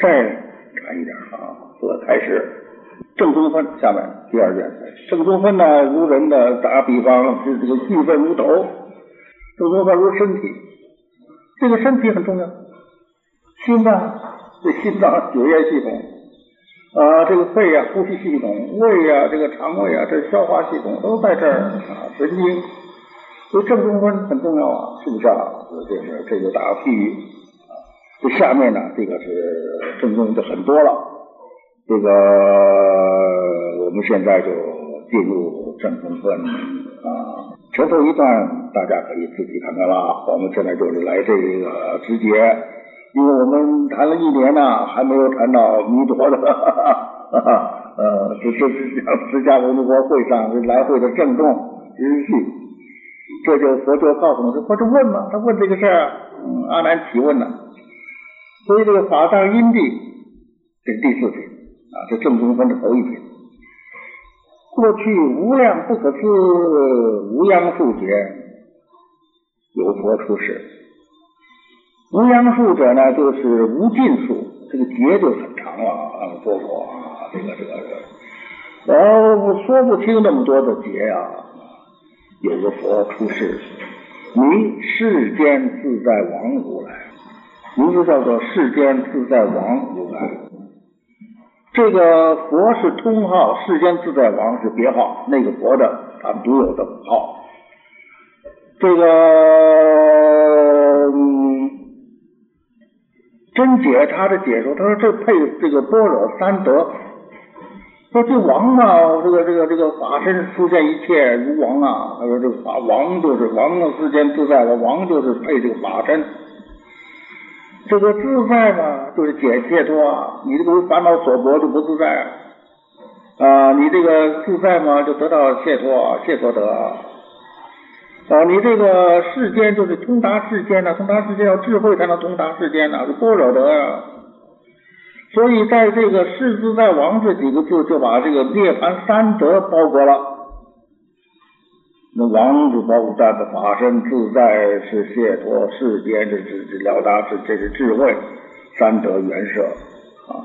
再谈一点啊，这开始正中分，下面第二件，正中分呢，如人的打比方是这个气分如斗，正中分如身体，这个身体很重要，心脏这心脏血液系统啊，这个肺呀呼吸系统，胃呀这个肠胃啊这消化系统都在这儿啊，神经，所以正中分很重要啊，是不是啊？这是这就打个譬喻。这下面呢，这个是正宗的很多了。这个我们现在就进入正宗分啊，前头一段大家可以自己看看了。我们现在就是来这个直接，因为我们谈了一年呢，还没有谈到弥陀的，呃，这这是释迦牟尼佛会上这来回的郑重之序。这就佛就告诉我们，佛就问嘛，他问这个事儿，阿难提问了。所以这个法藏因地，这是第四品啊，这正中分的头一品。过去无量不可思无央数劫，有佛出世。无央数者呢，就是无尽数，这个劫就很长了啊，说过啊，这个这个这个，呃，说不清那么多的劫呀。有个佛出世，名世间自在王如来。名字叫做世间自在王，这个佛是通号，世间自在王是别号，那个佛的他独有的号。这个真解他的解说，他说这配这个般若三德，说这王啊，这个这个这个法身出现一切如王啊，他说这个法王就是王的，世间自在，王就是配这个法身。这个自在嘛，就是解解脱啊！你这个烦恼所迫就不自在啊！你这个自在嘛，就得到解脱，解脱得啊！你这个世间就是通达世间呐，通达世间要智慧才能通达世间呐，是般若得啊！所以在这个世自在王这几个字，就把这个涅槃三德包裹了。那王子包括他的法身自在是解脱世间这是这了达是这是智慧三德原设啊，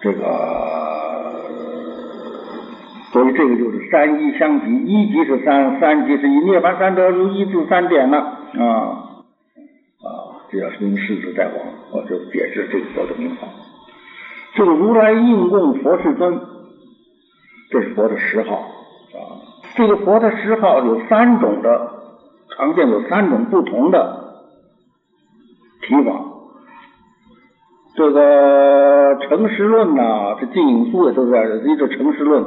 这个所以这个就是三一相即，一即是三，三即是一，涅槃三德如一字三点了啊啊，这叫名世自在王，我就解释这个佛的名号。这个如来应供佛世尊，这是佛的十号啊。这个佛的十号有三种的，常见有三种不同的提法。这个成实论呐，这净影书也都在一个成实论，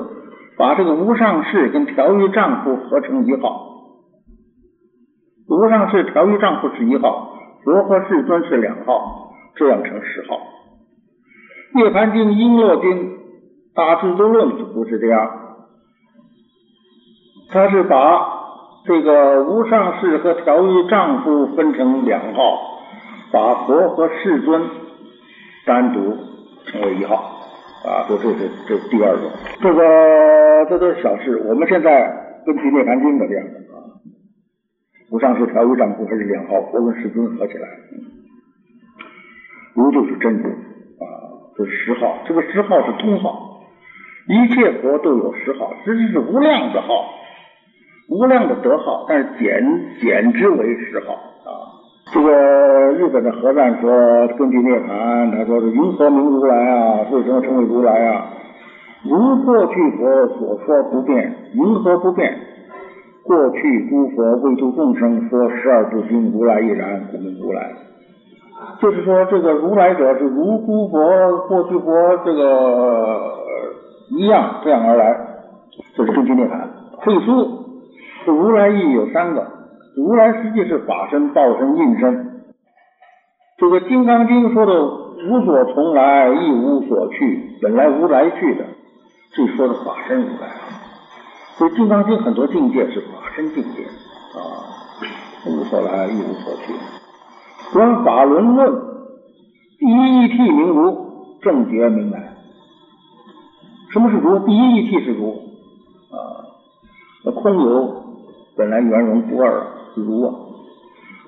把这个无上士跟调御丈夫合成一号。无上士、调御丈夫是一号，佛和世尊是两号，这样成十号。涅盘经、璎珞经、大智度论不是这样。他是把这个无上士和调御丈夫分成两号，把佛和世尊单独成为一号啊，这这是这是第二种。这个这都是小事。我们现在根据《涅盘经》的这样的啊，无上士、调御丈夫还是两号，佛跟世尊合起来，如就是真如啊，这是十号。这个十号是通号，一切佛都有十号，实际是无量的号。无量的德号，但是简简之为十号啊。这个日本的和尚说，根据涅盘，他说是云何名如来啊？为什么称为如来啊？如过去佛所说不变，云何不变？过去诸佛为度众生说十二部经，如来亦然，故名如来。就是说，这个如来者是如诸佛过去佛这个一样这样而来，这是根据涅盘会书。这如来意有三个，如来实际是法身、报身、应身。这个《金刚经》说的无所从来，亦无所去，本来无来去的，这说的法身如来。所以《金刚经》很多境界是法身境界啊，无所来，亦无所去。观法轮论，第一义谛名如，正觉明来。什么是如？第一义谛是如啊，空有。本来圆融不二如啊，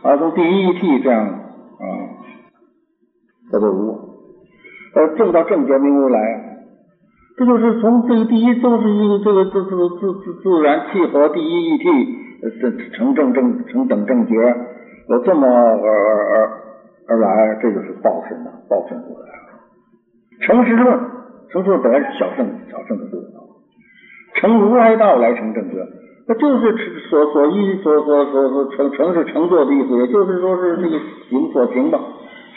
啊从第一义谛这样啊叫做如，呃，正到正觉名如来，这就是从这个第一都是一个这个这这个自自自然契合第一义谛，这成正正成等正觉，有这么而而而而来，这就是报身的，报身如来。成实论，成实论本来是小圣小圣的论啊，成如来道来成正觉，那就是所所依所所所所成成是成就的意思，也就是说是这个行所行吧。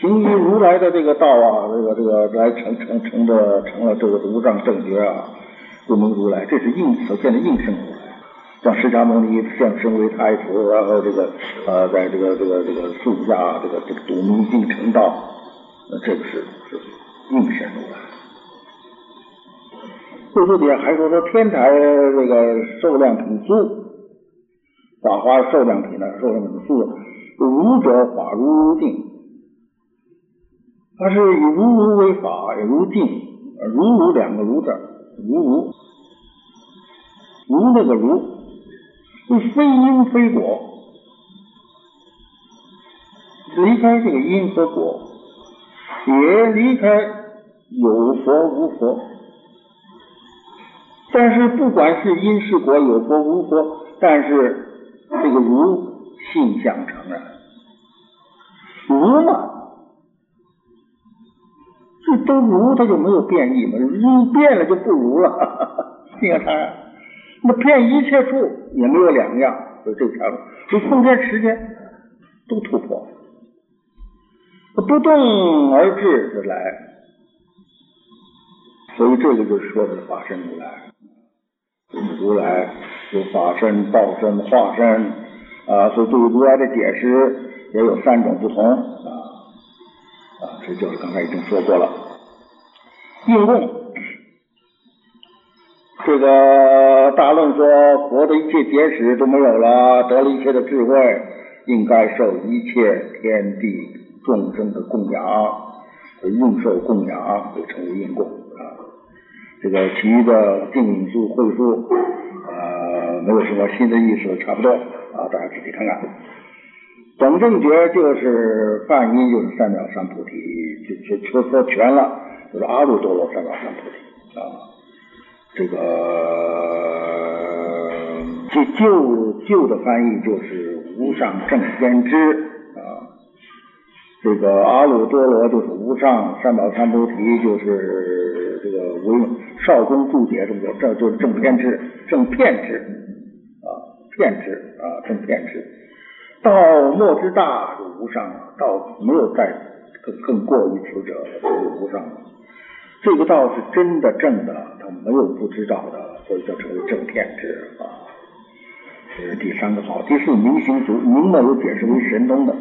行于如来的这个道啊，这个这个来成成成的成了这个无上正觉啊，不能如来，这是应所见的应生如来。像释迦牟尼现身为太子，然后这个呃，在这个这个这个树下这个这个睹明镜成道，那这个是是应生如来。最后底下还说说天台这个受量挺素，法华受量体呢，受量挺素，如者法如如定。它是以如如为法，如定，如如两个如字，如如，如那个如，是非因非果，离开这个因和果，也离开有佛无佛。但是不管是因是果，有佛无佛，但是这个如性相成啊，如嘛。这都如，它就没有变异嘛？如变了就不如了，你看它，那变一切处也没有两样，就这条路，就空间时间都突破，不动而至的来，所以这个就是说的法身如来，如来有法身、报身、化身啊，所以对于如来的解释也有三种不同啊。啊，这就是刚才已经说过了。应供，这个大论说，佛的一切解释都没有了，得了一切的智慧，应该受一切天地众生的供养，应受供养，就称为应供。这个其余的定数、会数，呃，没有什么新的意思，差不多啊，大家仔细看看。等正觉就是梵音，就是三藐三菩提，就就说说全了，就是阿耨多罗三藐三菩提啊。这个这旧旧的翻译就是无上正先知啊。这个阿耨多罗就是无上，三藐三菩提就是这个无用少公注解这么叫，这就是正偏之，正片之啊，片之啊，正片之。道莫之大就无上，道没有再更更过于此者，就无上。这个道是真的正的，他没有不知道的，所以叫成为正天之啊。这是第三个号，第四明行足，明末有解释为神通的，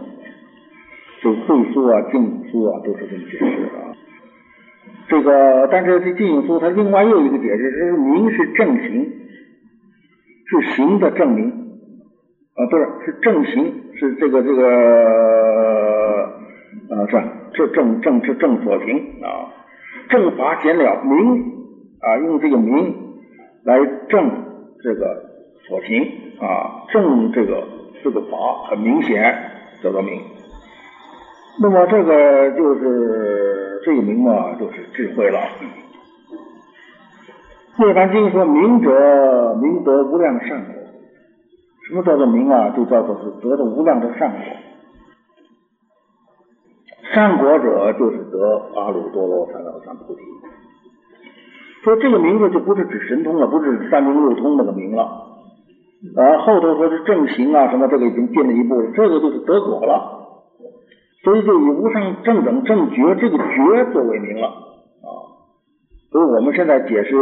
就会书啊、净书啊都是这么解释啊。这个，但是这净书它另外又一个解释，是明是正行，是行的证明。啊，不是，是正行，是这个这个啊，是这正正是正所行啊，正法显了明啊，用这个明来正这个所行啊，正这个这个法很明显叫做明。那么这个就是这个明嘛，就是智慧了。涅槃经说明者明得无量善果。什么叫做明啊？就叫做是得的无量的善果。善果者就是得阿耨多罗三藐三菩提。说这个名字就不是指神通了，不是三明六通那个名了。啊，后头说是正行啊什么，这个已经进了一步了，这个就是得果了。所以就以无上正等正觉这个觉作为名了啊。所以我们现在解释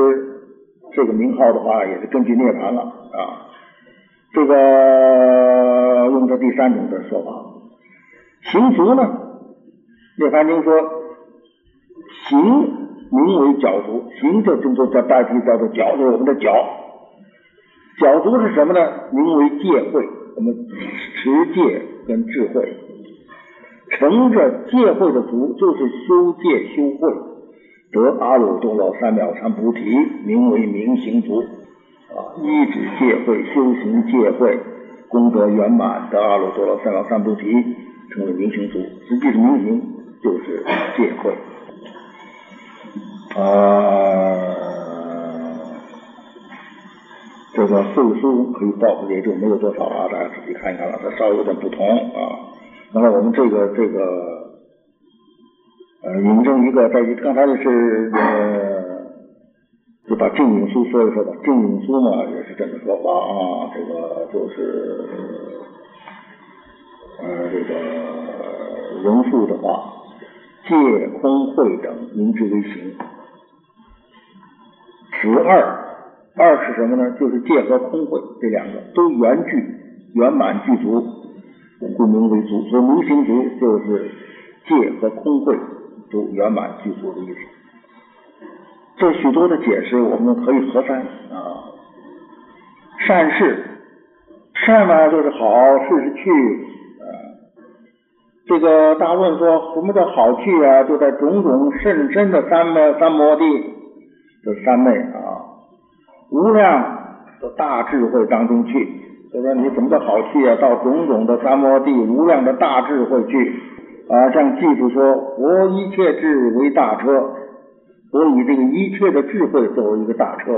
这个名号的话，也是根据涅槃了啊。这个用的第三种的说法，行足呢？涅槃经说，行名为脚足，行就就叫代替叫做脚，就是我们的脚。脚足是什么呢？名为戒慧，我们持戒跟智慧，乘着戒慧的足，就是修戒修慧，得阿耨多罗三藐三菩提，名为明行足。啊，依止戒慧，修行戒慧，功德圆满，得阿耨多罗三藐三菩提，成为明行足。实际是明行就是戒慧。啊，这个会书可以报也就没有多少了，大家仔细看一看了，它稍微有点不同啊。那么我们这个这个呃引证一个，在刚才的是呃，就把静影书说一说吧。静影书嘛也是这么说法啊，这个就是呃这个人数的话，借空会等名之为行。十二二是什么呢？就是借和空会这两个都圆具圆满具足。故名为足，所以明行足就是借和空会都圆满具足的意思。这许多的解释我们可以合三啊。善事，善呢就是好，事是去。这个大问说什么叫好去啊？就在种种甚深的三摩三摩地，这三昧啊，无量的大智慧当中去。就说你怎么叫好去啊？到种种的三摩地，无量的大智慧去啊！像记住说，我一切智为大车，我以这个一切的智慧作为一个大车，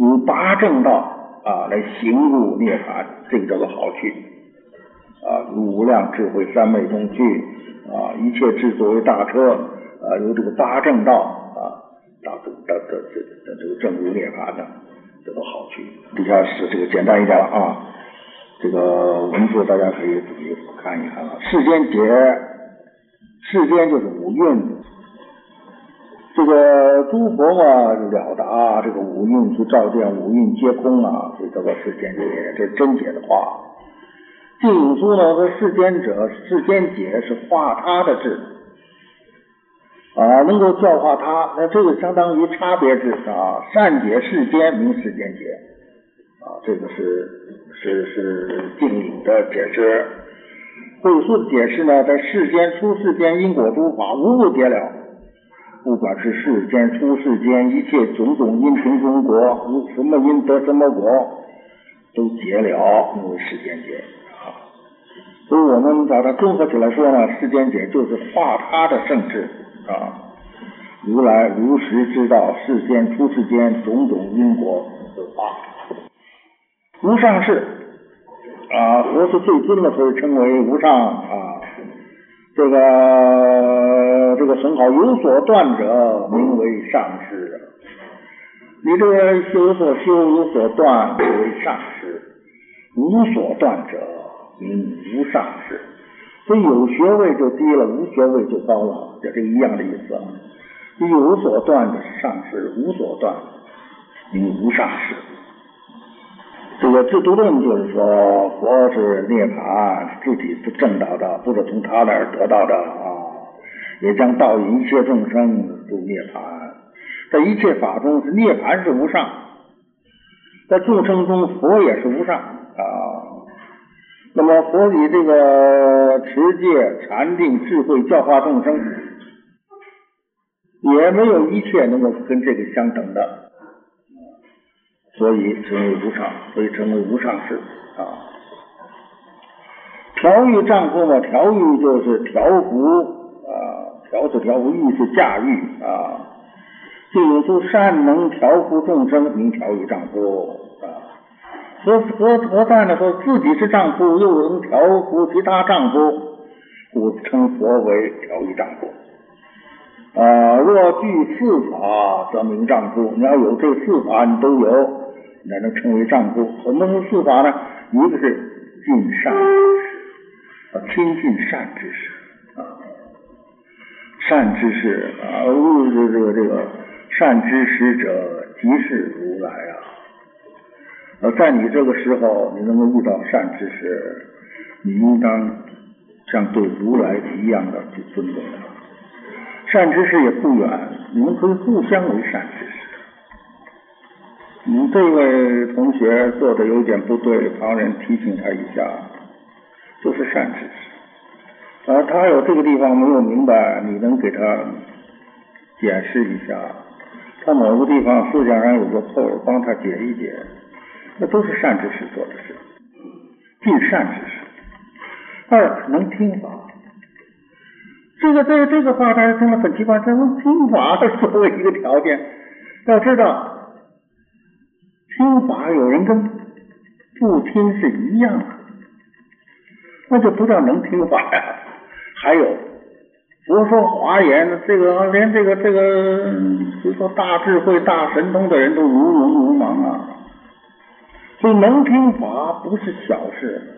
以八正道啊来行入涅槃，这个叫做好去啊！无量智慧三昧中去啊！一切智作为大车啊，由这个八正道啊，到这到这这这这个正入涅槃的。这个好去，底下是这个简单一点了啊。这个文字大家可以自己看一看了。世间劫，世间就是五蕴。这个诸佛嘛了达这个五蕴就照见五蕴皆空啊，所以叫做世间劫，这是真解的话。净土书呢说世间者，世间解是化他的智。啊，能够教化他，那这个相当于差别智啊。善解世间，名世间解啊。这个是是是定理的解释。慧素的解释呢，在世间出世间因果诸法无不解了。不管是世间出世间一切种种因成中国，无什么因得什么果，都解了，名为世间解啊。所以我们把它综合起来说呢，世间解就是化他的圣智。啊，如来如实知道世间出世间种种因果的法，无上士啊，佛是最尊的，所以称为无上啊。这个这个很好，有所断者名为上师。你这个有所修有所断为上师，无所断者名无上士。所以有学位就低了，无学位就高了，就这一样的意思啊。有所断的是上士，无所断名无上士。这个制度论就是说，佛是涅槃，自己是正道的，不是从他那儿得到的啊，也将道一切众生入涅槃。在一切法中，是涅槃是无上，在众生中，佛也是无上啊。那么佛以这个持戒、禅定、智慧教化众生，也没有一切能够跟这个相等的，所以称为无上，所以称为无上士啊。调御丈夫嘛，调御就是调服啊，调是调服，御是驾驭啊。净土善能调服众生，名调御丈夫。何何何在呢？说自己是丈夫，又能调服其他丈夫，故称佛为调御丈夫。啊，若具四法，则名丈夫。你要有这四法，你都有，才能称为丈夫。什么是四法呢？一个是尽善知识，亲近善知识啊，善知识啊，这这个这个善知识者，即是如来啊。呃，在你这个时候，你能够遇到善知识，你应当像对如来一样的去尊重他。善知识也不远，你们可以互相为善知识。你这位同学做的有点不对，旁人提醒他一下，就是善知识。而他有这个地方没有明白，你能给他解释一下。他某个地方思想上有个错，帮他解一解。那都是善知识做的事，尽善知识。二能听法，这个这个这个话大家听了很奇怪，这能听法作为一个条件，要知道听法有人跟不听是一样的，那就不叫能听法呀。还有佛说华严，这个连这个这个，比如说大智慧、大神通的人都如聋如盲啊。所以能听法不是小事。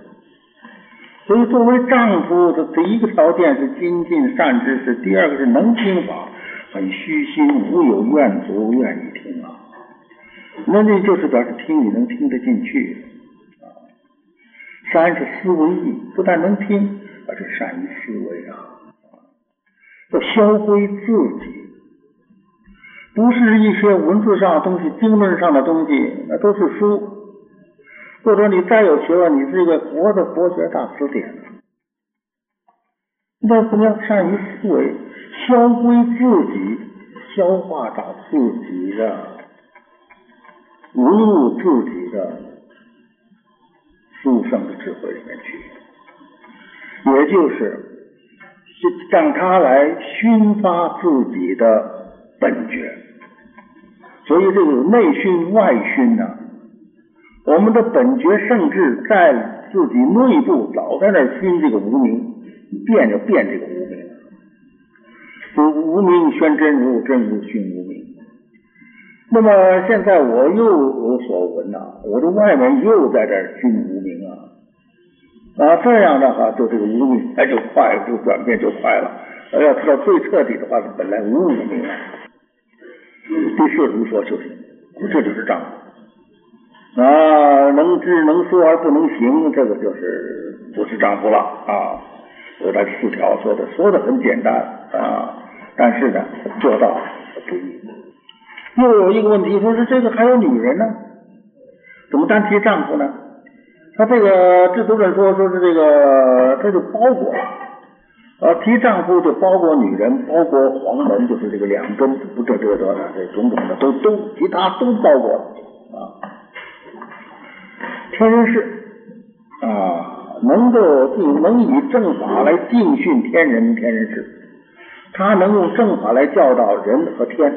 所以作为丈夫的第一个条件是精进善知识，第二个是能听法，很虚心，无有怨足，愿意听啊。那那就是表示听你能听得进去啊。三是思维意，不但能听，而且善于思维啊。要消归自己，不是一些文字上的东西、经论上的东西，那都是书。或者你再有学问，你是一个活的佛学大词典，那怎么样善于思维，消归自己，消化到自己的，融入自己的殊胜的智慧里面去，也就是让他来熏发自己的本觉。所以这个内熏外熏呢。我们的本觉圣智在自己内部老在那熏这个无名，变就变这个无名，就无名宣真如，真如熏无名。那么现在我又有所闻呐，我的外面又在这熏无名啊啊，这样的话，就这个无名哎就快，就转变就快了。要知道最彻底的话是本来无无名啊。对摄如说就是，这就是障碍。啊，能知能说而不能行，这个就是不是丈夫了啊！我这四条说的说的很简单啊，但是呢，做到不易。又有一个问题，说是这个还有女人呢，怎么单提丈夫呢？他这个制作者说，说是这个这就包裹了，啊，提丈夫就包括女人，包括黄门，就是这个两根不这这这的这种种的都都其他都包括了。天人事啊，能够定能以正法来定训天人天人事，他能用正法来教导人和天，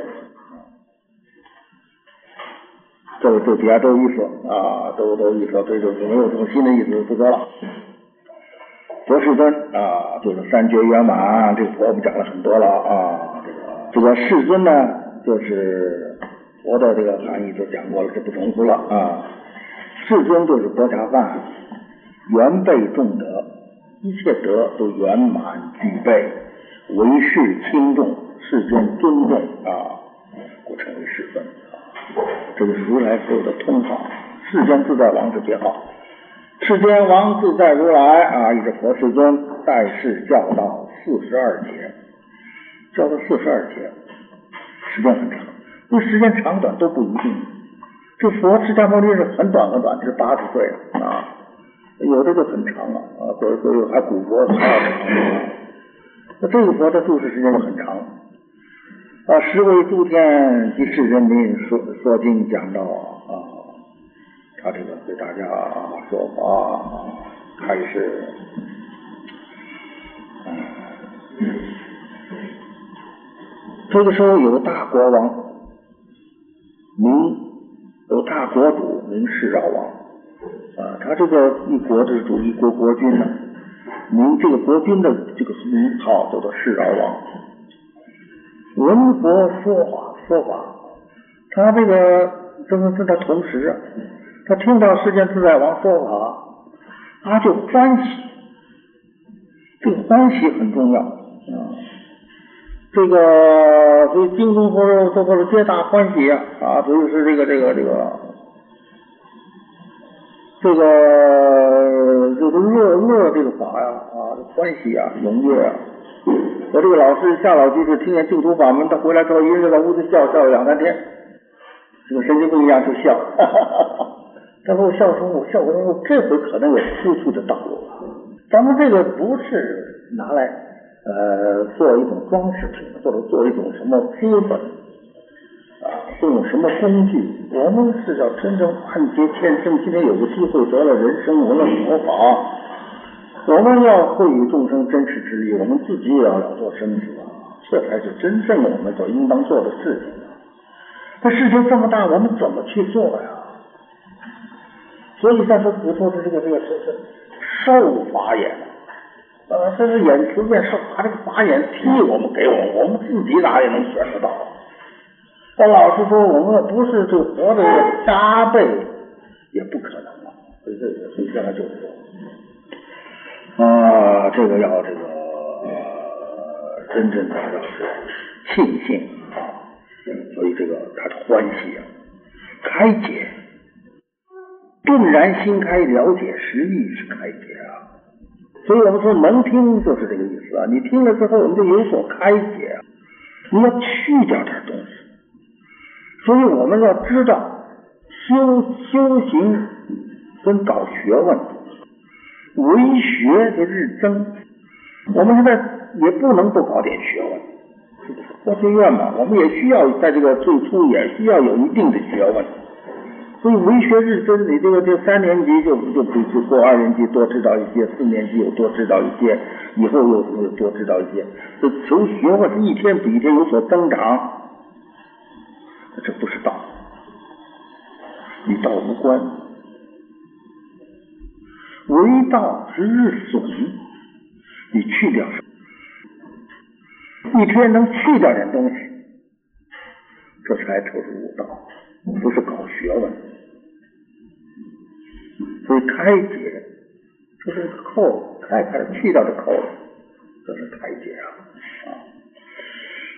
这个这底下都有意思啊，都都意思，这就是没有什么新的意思不说了。佛世尊啊，就是三觉圆满，这个佛我们讲了很多了啊。这个世尊呢，就是佛的这个含义都讲过了，就不重复了啊。世尊就是国家饭，圆备众德，一切德都圆满具备，为世轻重，世尊尊重啊，故称为世尊。这个如来所有的通号，世间自在王是别号，世间王自在如来啊，一直佛世尊在世教导四十二劫，教到四十二劫，时间很长，这时间长短都不一定。这佛释迦牟尼是很短很短，是八十岁啊，有的就很长了啊，所以所以还古佛还要长。那这个佛的住世时间就很长啊，十为诸天及世人民说说经讲道啊，他这个给大家说法开始，这个时候有个大国王名。有大国主名世饶王啊，他这个一国之主，一国国君呢，名这个国君的这个名号叫做世饶王。闻佛说法说法，他这个正是跟他同时，他听到世间自在王说法，他就欢喜，这个欢喜很重要啊。这个所以精通佛说说说皆大欢喜啊啊，所以是这个这个这个这个就是乐乐这个法呀啊欢喜啊踊跃啊。我这个老师夏老居士听见净土法门，他回来之后一个人在屋子笑笑了两三天，这个神经病一样就笑，哈哈哈哈他说我笑什么？我笑我说这回可能有出的道路了。咱们这个不是拿来。呃，做一种装饰品，或者做一种什么资本啊，或用什么工具？我们是要真正万劫千生，今天有个机会得了人生，闻了佛法，我们要惠与众生真实之力，我们自己也要了做生死啊，这才是真正我们所应当做的事情。这事情这么大，我们怎么去做呀？所以在这佛说的这个这个是是受法眼，呃，这是眼随便受，把这个法眼替我们给我们，我们自己哪也能选得到？但老实说，我们不是这活的加倍，也不可能啊。所以这个，所以现在就说，啊，这个要这个真正的要是庆幸啊，所以这个他的欢喜啊，开解。顿然心开，了解实意是开解啊。所以我们说能听就是这个意思啊。你听了之后，我们就有所开解。你要去掉点东西。所以我们要知道，修修行跟搞学问，为学的日增。我们现在也不能不搞点学问。佛学院嘛，我们也需要在这个最初也需要有一定的学问。所以为学日增，你这个这三年级就就比就过二年级多知道一些，四年级又多知道一些，以后又又多知道一些。这求学问是一天比一天有所增长，这不是道，与道无关。为道之日损，你去掉？一天能去掉点东西，这才就是悟道，不是搞学问。所以开解，这是扣开开去掉的扣，这是开解啊！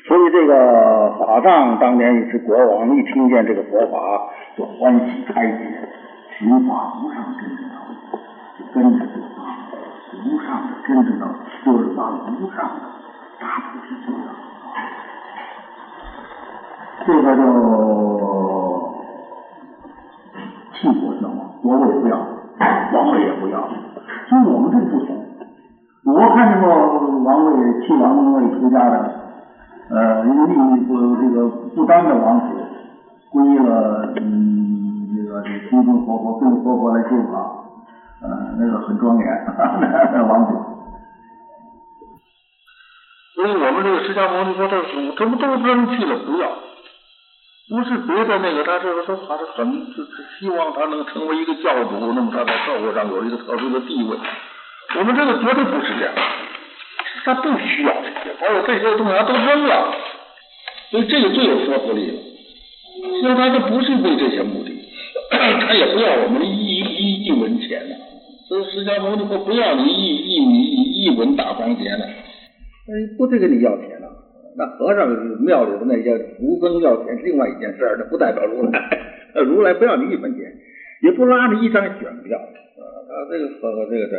所以这个法藏当年也是国王，一听见这个佛法就欢喜开解，寻法无上真正道，就跟着这个无上的真正道，就是把无上的大菩提修了。这个就替国教王，国位不要。王位也不要，所以我们这个不同。我看见过王位替王位出家的，呃，一个另不这个不丹的王子，皈依了嗯这个这个空中活佛跟活佛来修法，呃，那个很庄严，那王子。所以我们这个释迦牟尼佛他祖，他们都扔弃了，不要。不是别的那个，他这个说他是很是希望他能成为一个教主，那么他在社会上有一个特殊的地位。我们这个绝对不是这样，他不需要这些，把我这些东西他都扔了，所以这个最有说服力了。所以他这不是为这些目的，他也不要我们一一一文钱的。所以释迦牟尼佛不要你一一米一文大方钱的，哎，不得跟你要钱了。那和尚庙里的那些徒僧要钱是另外一件事儿，那不代表如来。如来不要你一分钱，也不拉你一张选票。啊，他这个和这个这，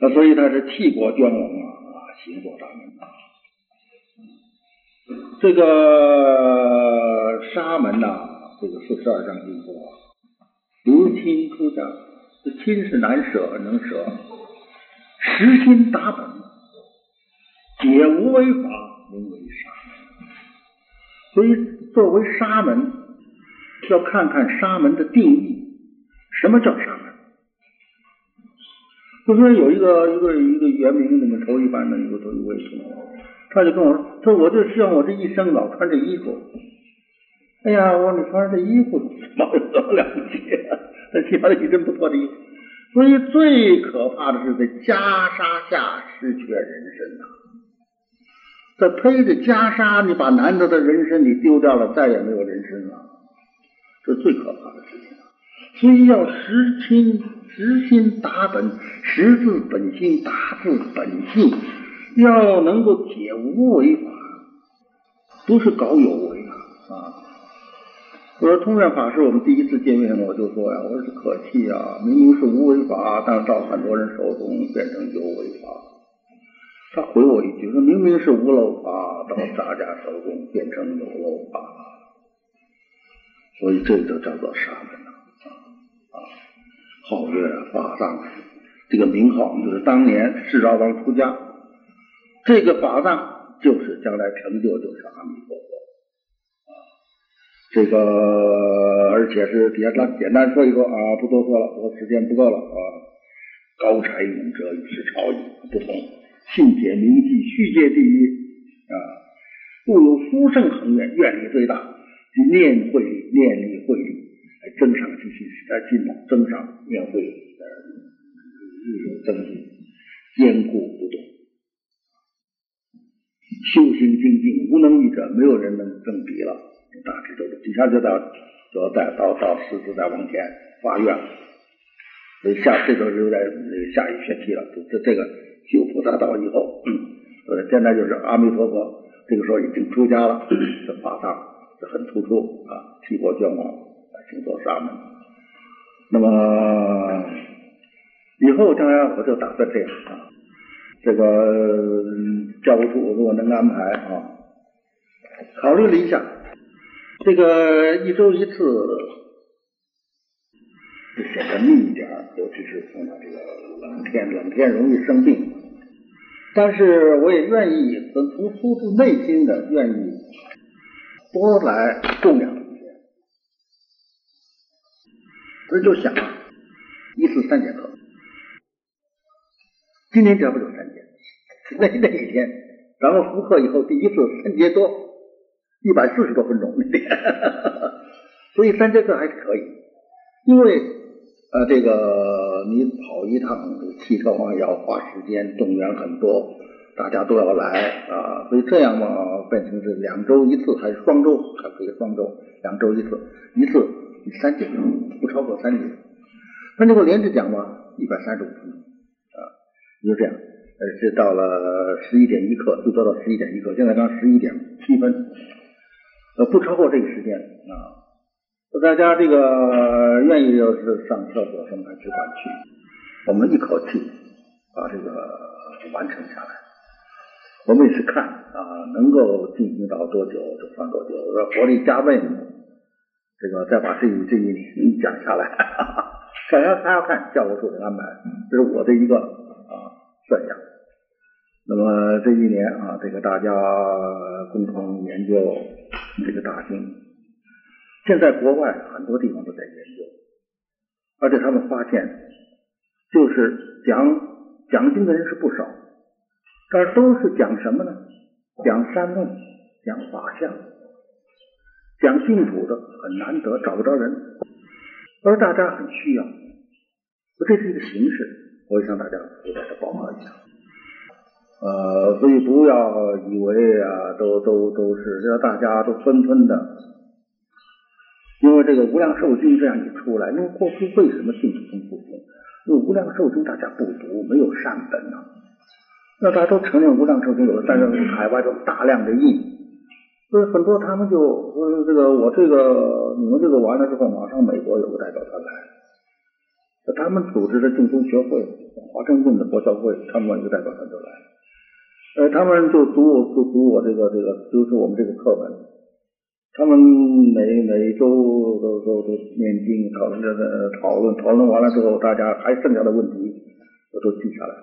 那所以他是替国捐王啊，行国大名啊。这个沙门呐，这个四十二章经说，由亲出家，这亲是难舍能舍，实心打本。解无为法，名为沙门。所以，作为沙门，要看看沙门的定义。什么叫沙门？就说有一个一个一个原名，那么头一班的一个头一位，他就跟我说：“他说我就希望我这一生老穿这衣服。”哎呀，我说你穿这衣服毛有怎么了不起？他起码一身不错的衣服。所以最可怕的是在袈裟下失去了人身呐。这披着袈裟，你把难得的人身你丢掉了，再也没有人身了，这是最可怕的事情。所以要实心实心打本，实字本心，打字本性，要能够解无为法，不是搞有为啊！啊！我说通愿法师，我们第一次见面我就说呀，我说是可气啊，明明是无为法，但是到很多人手中变成有为法。他回我一句说：“明明是无漏法，到大家手中变成有漏法，所以这就叫做沙门了啊！啊皓月法藏这个名号，就是当年释昭王出家，这个法藏就是将来成就就是阿弥陀佛啊！这个而且是简单简单说一说啊，不多说了，我时间不够了啊。”高才勇者与世超矣，不同。信解铭记，续界第一啊！故有殊胜恒愿，愿力最大，即念会力，念力会力，增上进心，呃，进步增上念会，呃，日有增进，坚固不动。修行精进，无能力者，没有人能正比了。大致都是，底下就到，就要再到到狮子再往前发愿，所以下这个就在下一学期了。这这个修菩萨道以后，呃，现在就是阿弥陀佛，这个时候已经出家了，这法上就很突出啊，七国眷王请做沙门。那么以后将来我就打算这样啊，这个教务处如果能安排啊，考虑了一下。这个一周一次，就显得密一点尤其是碰到这个冷天，冷天容易生病。但是我也愿意，从从出自内心的愿意多来重量一些。所以就想啊，一次三节课，今天要不就三节？那那一天，咱们复课以后第一次三节多。一百四十多分钟，所以三节课还是可以，因为呃，这个你跑一趟汽车嘛，要花时间，动员很多，大家都要来啊，所以这样嘛，变成是两周一次，还是双周，还可以双周，两周一次，一次三节，不超过三节。那如果连着讲嘛，一百三十五分钟啊，就这样，呃，是到了十一点一刻，就做到十一点一刻，现在刚十一点七分。呃，不超过这个时间啊！大家这个愿意要是上厕所什么的，只管去。我们一口气把这个完成下来。我们也是看啊，能够进行到多久就算多久，活力加倍。这个再把这一这一年讲下来，大家还要看教务处的安排，这是我的一个啊设想。那么这一年啊，这个大家共同研究这个大经，现在国外很多地方都在研究，而且他们发现，就是讲讲经的人是不少，但是都是讲什么呢？讲三论，讲法相，讲净土的很难得，找不着人，而大家很需要，这是一个形式，我也向大家给大家报告一下。呃，所以不要以为啊，都都都是要大家都纷纷的，因为这个无量寿经这样一出来，因为过去为什么净土宗不行？因为无量寿经大家不读，没有善本呐。那大家都承认无量寿经有，但是海外都大量的印，所以很多他们就说这个我这个你们这个完了之后，马上美国有个代表团来，他们组织的净宗学会、华盛顿的佛教会，他们一个代表团就来。呃，他们就读我，就读我这个这个，就是我们这个课文。他们每每周都都都念经，讨论这个讨论，讨论完了之后，大家还剩下的问题，我都记下来。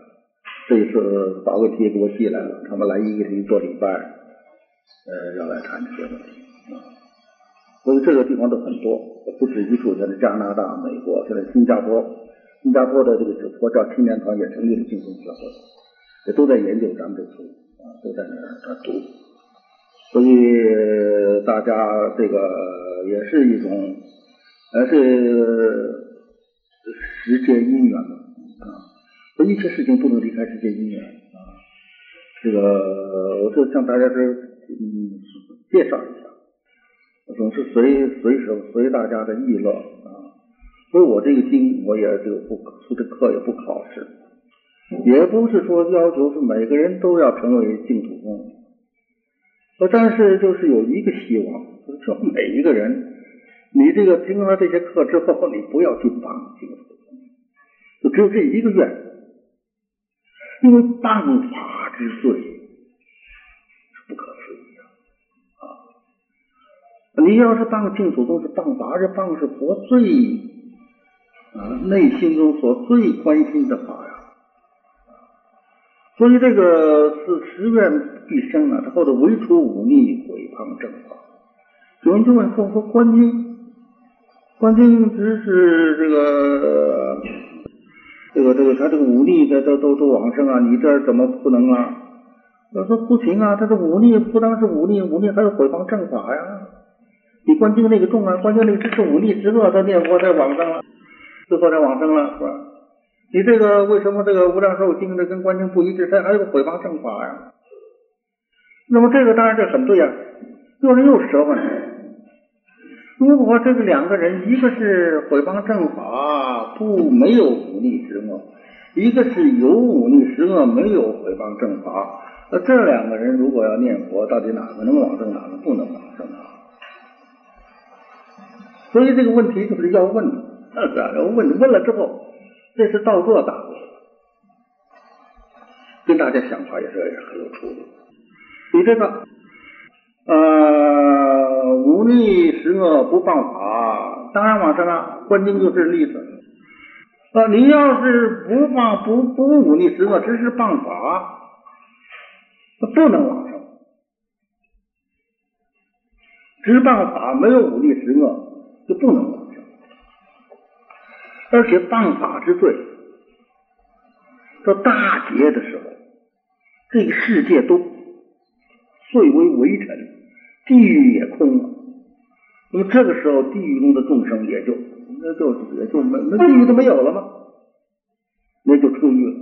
这一次把问题给我寄来了，他们来一个星期做礼拜，呃，要来谈这些问题。所以这个地方都很多，不止一处，像加拿大、美国，现在新加坡，新加坡的这个佛教青年团也成立了净宗学会。也都在研究咱们这书啊，都在那儿读，所以大家这个也是一种，还是时间因缘啊，所以一切事情不能离开时间因缘啊。这个我就向大家这嗯介绍一下，总是随随手随大家的议论啊。所以我这个经我也就不出这课也不考试。也不是说要求是每个人都要成为净土宗，但是就是有一个希望，就是说每一个人，你这个听了这些课之后，你不要去帮净土宗，就只有这一个愿，因为谤法之罪是不可思议的啊！你要是谤净土宗是谤法，这谤是佛最啊内心中所最关心的法。所以这个是十愿必生啊，他后头唯除忤逆毁谤正法。有人就问说说观经，观经只是这个这个这个他这个忤逆的都都都往生啊，你这怎么不能啊？我说不行啊，他这忤逆不单是忤逆，忤逆还是毁谤正法呀。比观经那个重啊，观经那个只是忤逆十恶，他念佛在往生了，最后在往生了，是吧？你这个为什么这个无量寿经的跟观经不一致？它还有毁谤正法呀。那么这个当然这很对呀。有人又折问：如果这个两个人，一个是毁谤正法，不没有忤逆十恶，一个是有忤逆十恶，没有毁谤正法，那这两个人如果要念佛，到底哪个能往生，哪个不能往生啊？所以这个问题就是要问，要问问了之后，这是倒座答案，跟大家想法也是很有出入。你这个。呃，忤逆十恶不犯法，当然往生了。关键就是例子。呃，你要是不犯不不忤逆十恶，只是犯法，不能往生。只谤法，没有忤逆十恶，就不能往。而且谤法之罪，到大劫的时候，这个世界都碎为微尘。地狱也空了，那么这个时候，地狱中的众生也就那就也就没那地狱都没有了吗？那就出狱了。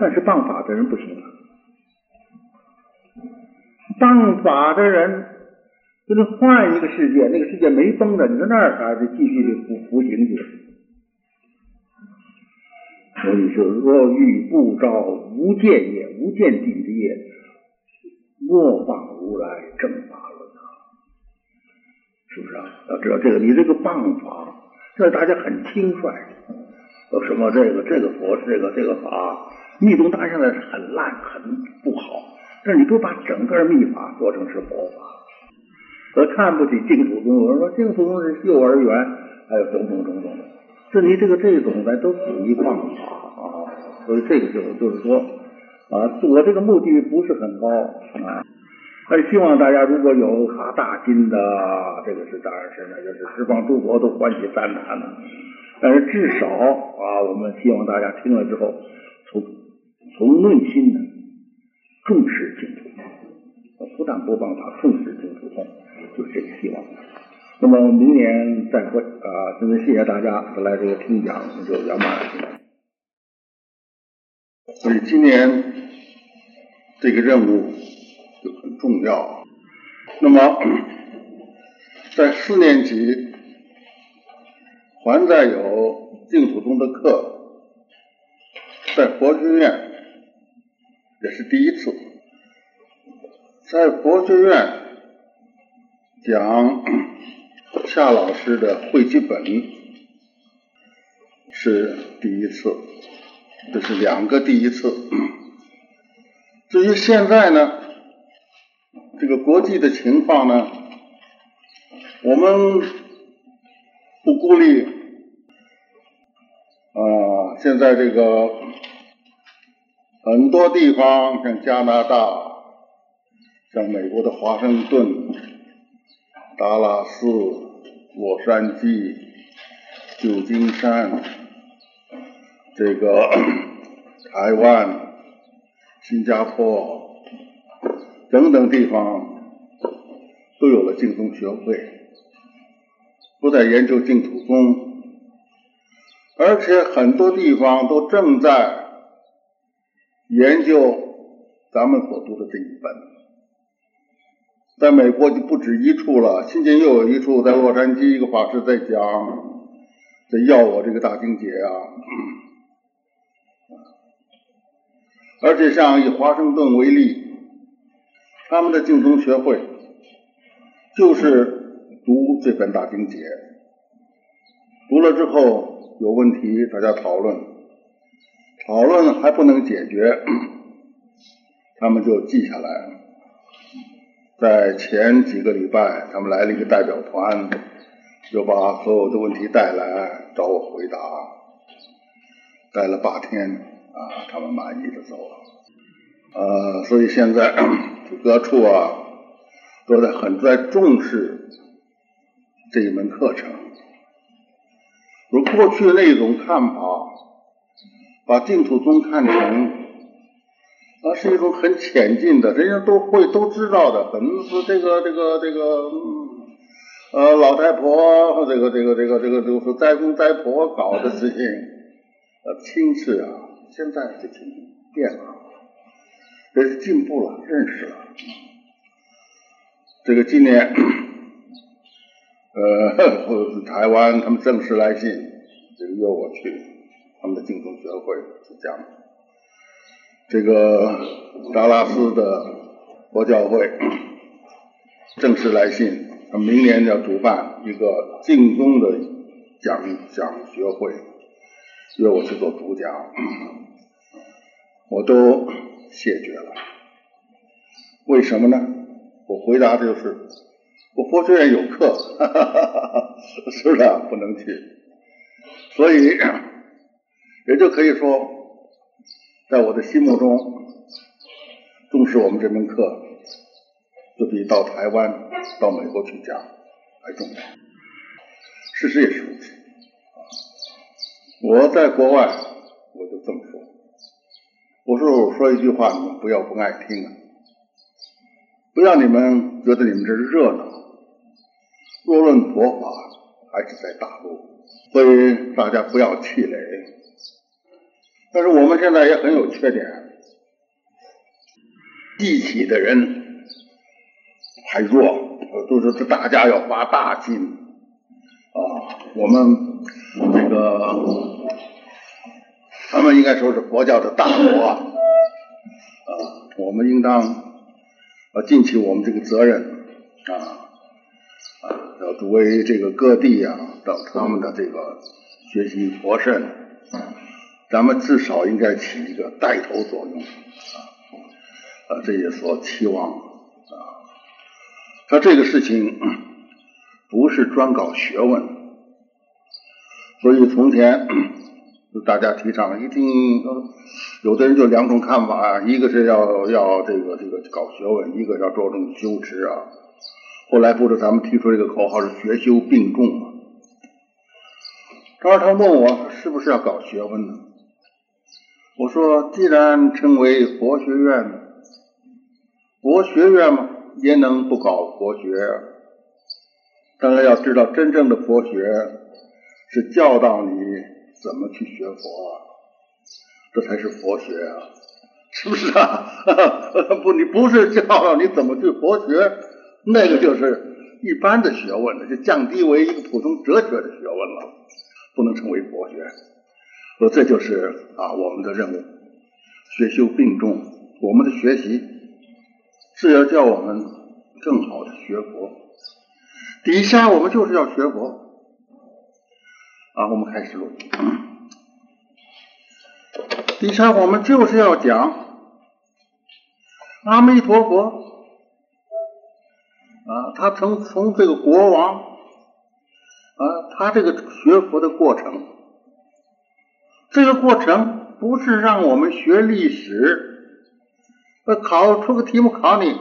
但是谤法的人不行了，谤法的人就是换一个世界，那个世界没封的，你说那儿还是继续的服服刑去。所以说，若欲不招无见业、无见地狱的业。莫放如来正法论啊，是不是啊？要知道这个，你这个谤法，这大家很轻率。有什么这个这个佛这个这个法，密宗当然现在是很烂很不好，但是你不把整个密法做成是佛法，而看不起净土宗。有人说净土宗是幼儿园，还有种种种种的，这你这个这种呢都属于谤法啊。所以这个就就是说。啊，我这个目的不是很高啊，但希望大家如果有发大心的，这个是当然是那就是十方诸佛都欢喜赞叹的。但是至少啊，我们希望大家听了之后，从从内心的重视净土宗，不但不帮他重视净土宗，就是这个希望。那么明年再会啊，真的谢谢大家来这个听讲，就圆满了。所以今年这个任务就很重要。那么 在四年级还在有净土宗的课，在佛学院也是第一次，在佛学院讲夏老师的汇集本是第一次。这是两个第一次。至于现在呢，这个国际的情况呢，我们不孤立啊。现在这个很多地方，像加拿大、像美国的华盛顿、达拉斯、洛杉矶、旧金山。这个台湾、新加坡等等地方都有了净宗学会，都在研究净土宗，而且很多地方都正在研究咱们所读的这一本。在美国就不止一处了，新近又有一处，在洛杉矶一个法师在讲，在要我这个大经解啊。而且像以华盛顿为例，他们的净宗学会就是读这本大经解，读了之后有问题，大家讨论，讨论还不能解决，他们就记下来了。在前几个礼拜，他们来了一个代表团，就把所有的问题带来找我回答，待了八天。啊，他们满意的走了，呃，所以现在 各处啊都在很在重视这一门课程。如过去那种看法，把净土宗看成，那是一种很浅近的，人家都会都知道的，很是这个这个这个，呃，老太婆这个这个这个这个这个斋公斋婆搞的事情，呃，轻视啊，现在这情形变了，这是进步了，认识了。这个今年。呃，台湾，他们正式来信，这个约我去他们的净土学会去讲。这个达拉斯的佛教会 正式来信，他明年要主办一个净宗的讲讲学会，约我去做主讲，我都谢绝了。为什么呢？我回答就是。我佛学院有课，是不是不能去？所以 也就可以说，在我的心目中，重视我们这门课，就比到台湾、到美国去讲还重要。事实也是如此。我在国外，我就这么说。我说我说一句话，你们不要不爱听啊！不要你们觉得你们这是热闹。若论佛法，还是在大陆，所以大家不要气馁。但是我们现在也很有缺点，记起的人还弱，都是大家要发大心啊。我们这个，他们应该说是佛教的大国啊，我们应当啊尽起我们这个责任啊。要作为这个各地啊，到他们的这个学习佛圣，咱们至少应该起一个带头作用啊，这也所期望啊。他这个事情不是专搞学问，所以从前大家提倡一定，有的人就两种看法啊，一个是要要这个这个搞学问，一个要着重修持啊。后来不是咱们提出这个口号是学修并重吗？当时他问我是不是要搞学问呢？我说既然称为佛学院，佛学院嘛也能不搞佛学。当然要知道真正的佛学是教导你怎么去学佛，这才是佛学啊，是不是啊？不，你不是教导你怎么去佛学。那个就是一般的学问了，就降低为一个普通哲学的学问了，不能称为佛学。说这就是啊我们的任务，学修并重。我们的学习是要叫我们更好的学佛。底下我们就是要学佛。啊，我们开始录。底下我们就是要讲阿弥陀佛。啊，他从从这个国王啊，他这个学佛的过程，这个过程不是让我们学历史，呃，考出个题目考你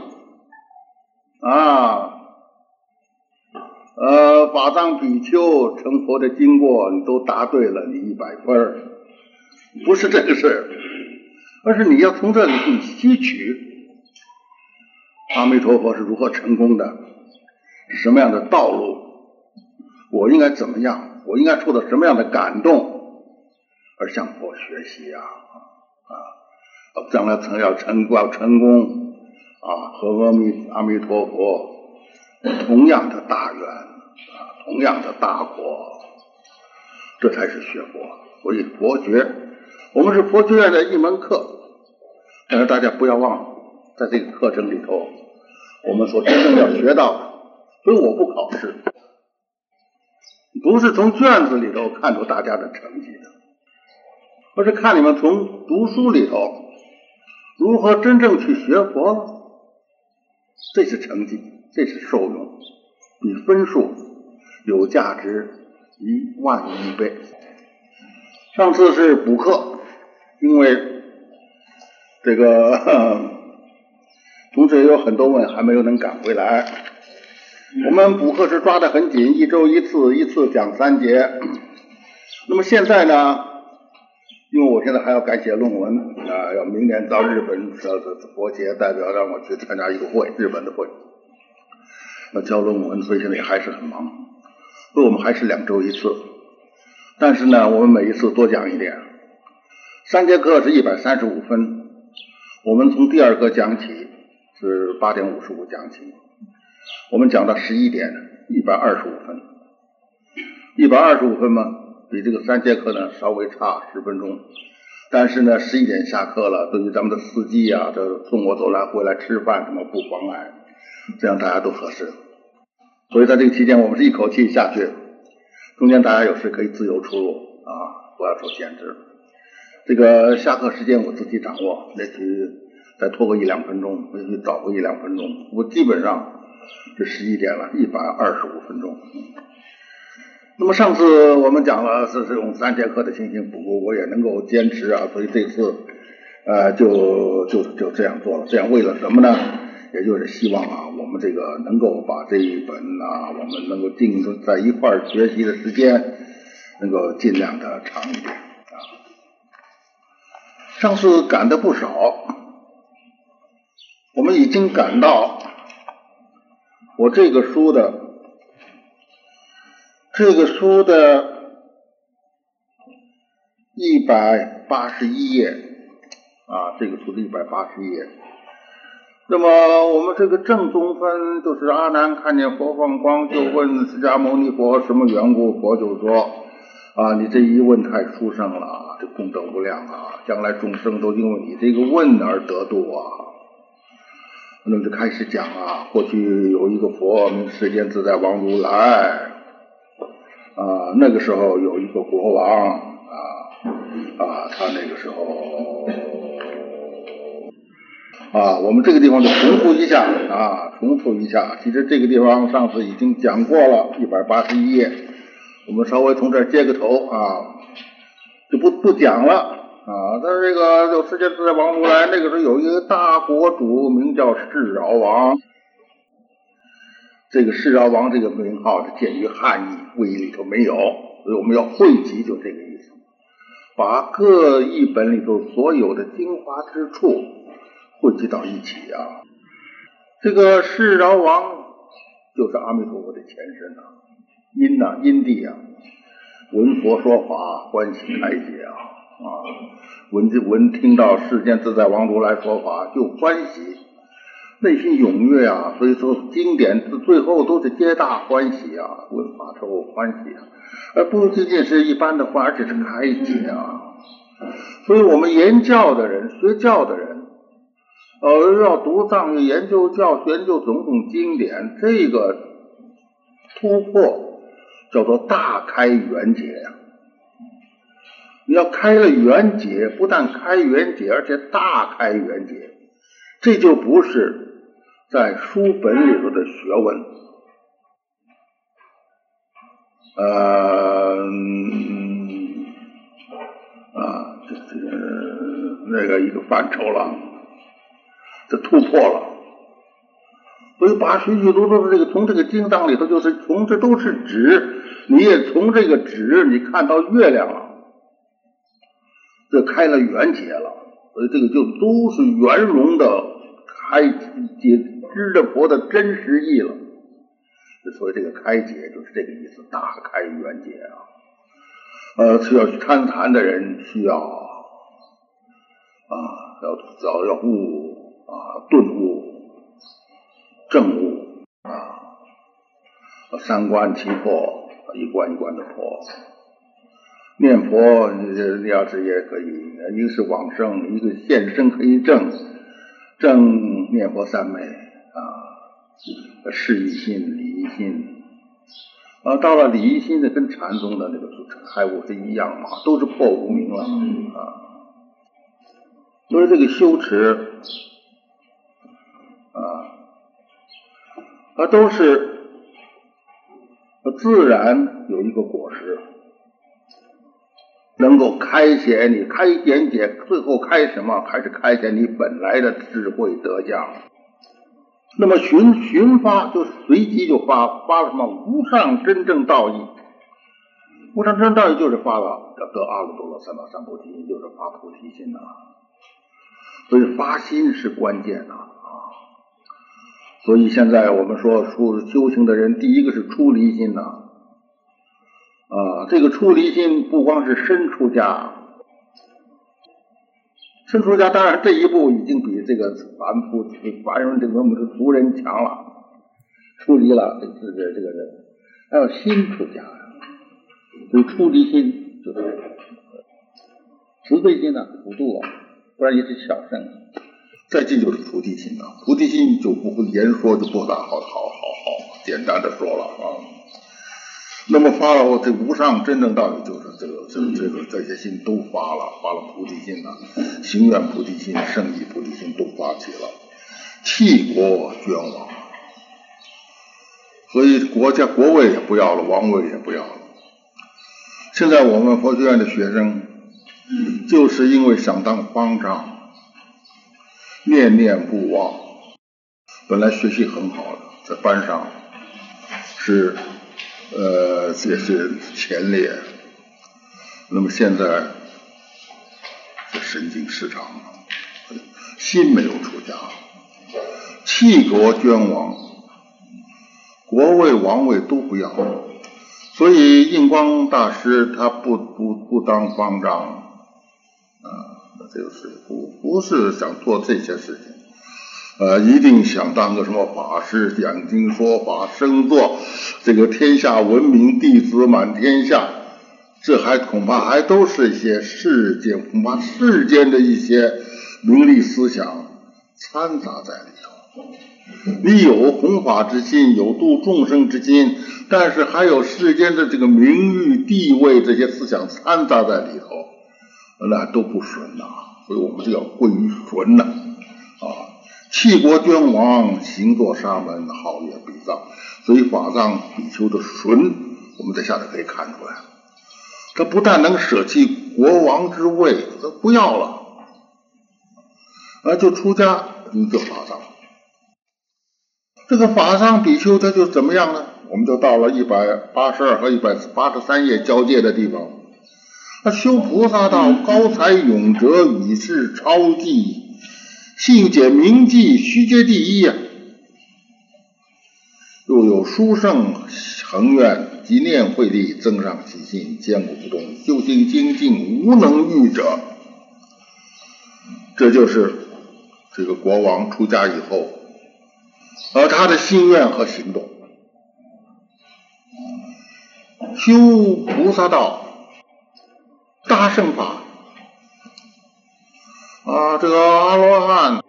啊，呃，法藏比丘成佛的经过你都答对了，你一百分不是这个事，而是你要从这里去吸取。阿弥陀佛是如何成功的？什么样的道路？我应该怎么样？我应该受到什么样的感动而向佛学习呀？啊，将来成要成要成功啊，和阿弥阿弥陀佛同样的大愿啊，同样的大果，这才是学佛。所以佛学，我们是佛学院的一门课，但是大家不要忘了，在这个课程里头。我们所真正要学到的，所以我不考试，不是从卷子里头看出大家的成绩的，不是看你们从读书里头如何真正去学佛，这是成绩，这是受用，比分数有价值一万亿倍。上次是补课，因为这个。同时也有很多问还没有能赶回来。我们补课时抓得很紧，一周一次，一次讲三节。那么现在呢？因为我现在还要改写论文啊，要明年到日本这这国节代表让我去参加一个会，日本的会，要交论文，所以现在也还是很忙。所以我们还是两周一次，但是呢，我们每一次多讲一点。三节课是一百三十五分，我们从第二课讲起是八点五十五讲起，我们讲到十一点，一百二十五分，一百二十五分吗？比这个三节课呢稍微差十分钟，但是呢十一点下课了，对于咱们的司机啊，这送我走来回来吃饭什么不妨碍，这样大家都合适。所以在这个期间，我们是一口气下去，中间大家有事可以自由出入啊，不要受限制。这个下课时间我自己掌握，也许再拖个一两分钟，也许早个一两分钟，我基本上是十一点了，一百二十五分钟。那么上次我们讲了是这种三节课的情形，不过我也能够坚持啊，所以这次呃就就就这样做了。这样为了什么呢？也就是希望啊，我们这个能够把这一本啊，我们能够定在一块儿学习的时间，能够尽量的长一点啊。上次赶的不少，我们已经赶到我这个书的。这个书的一百八十一页啊，这个书的一百八十页。那么我们这个正宗分就是阿难看见佛放光，就问释迦牟尼佛什么缘故？佛就说啊，你这一问太殊胜了，这功德无量啊，将来众生都因为你这个问而得度啊。那么就开始讲啊，过去有一个佛名世间自在王如来。啊，那个时候有一个国王啊啊，他那个时候啊，我们这个地方就重复一下啊，重复一下。其实这个地方上次已经讲过了，一百八十一页，我们稍微从这儿接个头啊，就不不讲了啊。但是这个就世界自在王如来，那个时候有一个大国主，名叫智饶王。这个世饶王这个名号是鉴于汉译，魏译里头没有，所以我们要汇集，就这个意思，把各译本里头所有的精华之处汇集到一起啊。这个世饶王就是阿弥陀佛的前身呐，因呐因地啊，闻佛说法，欢喜开解啊啊，闻闻听到世间自在王如来说法就欢喜。内心踊跃啊，所以说经典最后都是皆大欢喜啊，文法之后欢喜啊，而不仅仅是一般的欢，而且是开解啊。所以我们研教的人、学教的人，呃，要读藏语、研究教、研究种种经典，这个突破叫做大开圆解呀。你要开了圆解，不但开圆解，而且大开圆解，这就不是。在书本里头的学问，呃，啊，这这个那个一个范畴了，这突破了。所以把许许多多的这个从这个经藏里头，就是从这都是纸，你也从这个纸你看到月亮了，这开了圆解了，所以这个就都是圆融的开解。知道佛的真实意了，所以这个开解就是这个意思，大开圆解啊。呃，需要去参禅的人需要啊，要要要悟啊，顿悟、正悟啊，三观七破，一关一关的破。念佛，你要是也可以，一个是往生，一个现身可以正正念佛三昧。啊，事一心，理一心，啊，到了理一心的，跟禅宗的那个开悟是一样嘛，都是破无明了啊。所以这个修持啊，啊，都是自然有一个果实，能够开显你开显解，最后开什么？还是开显你本来的智慧德相。那么寻寻发就随即就发发了什么无上真正道义，无上真正道义就是发了得阿耨多罗三藐三菩提，就是发菩提心呐。所以发心是关键呐啊。所以现在我们说出修行的人，第一个是出离心呐啊。这个出离心不光是身出家，身出家当然这一步已经比这个凡夫凡人这个我们是俗人强了。出离了这这个这个人，还有心出家。所以出离心就是慈悲心呢，普度啊，不然也是小圣。再进就是菩提心了，菩提心就不会言说，就不大好好好好简单的说了啊。那么发了这无上真正道理，就是这个这个这个这些心都发了，发了菩提心了，行愿菩提心、胜意菩提心都发起了，弃国捐王，所以国家国位也不要了，王位也不要了。现在我们佛学院的学生，就是因为想当方丈，念念不忘。本来学习很好的，在班上是呃也是前列，那么现在这神经失常了，心没有出家，弃国捐王，国位王位都不要。所以印光大师他不不不当方丈，啊，那就是不不是想做这些事情，呃，一定想当个什么法师，讲经说法，生做这个天下闻名弟子满天下，这还恐怕还都是一些世间，恐怕世间的一些名利思想掺杂在里头。你有弘法之心，有度众生之心，但是还有世间的这个名誉、地位这些思想掺杂在里头，那都不纯呐。所以我们就要归于纯呐。啊，弃国捐王，行作沙门，号曰比藏。所以法藏比丘的纯，我们在下面可以看出来，他不但能舍弃国王之位，他不要了，啊，就出家一个法藏。这个法藏比丘他就怎么样呢？我们就到了一百八十二和一百八十三页交界的地方。他修菩萨道，高才勇哲，与世超济，信解明记，虚皆第一呀。又有殊胜恒愿及念慧力，增上其心，坚固不动，修行精进，无能御者。这就是这个国王出家以后。而他的心愿和行动，修菩萨道，大圣法啊，这个阿罗汉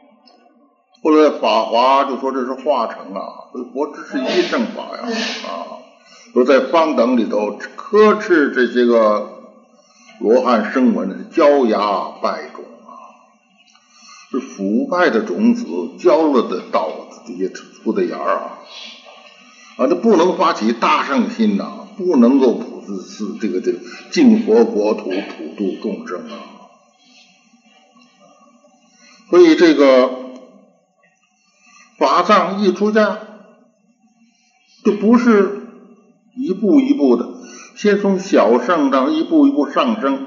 或者法华就说这是化成啊，佛只是一圣法呀啊，说在方等里头呵斥这些个罗汉声闻焦芽败种啊，是腐败的种子焦了的道。底下出的芽啊，啊，这不能发起大圣心呐，不能够普是是这个这个净佛国土普度众生啊。所以这个法藏一出家，就不是一步一步的，先从小圣到一步一步上升，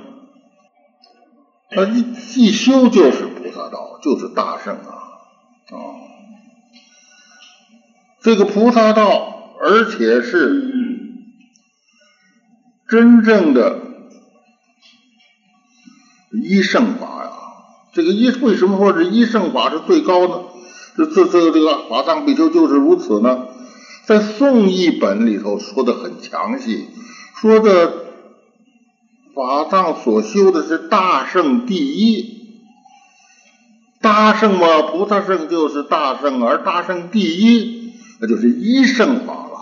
他一一修就是菩萨道，就是大圣啊啊。这个菩萨道，而且是真正的一圣法呀。这个一为什么说是一圣法是最高呢？这这这个这个法藏比丘就是如此呢。在宋译本里头说的很详细，说的法藏所修的是大圣第一，大圣嘛，菩萨圣就是大圣，而大圣第一。那就是一圣法了，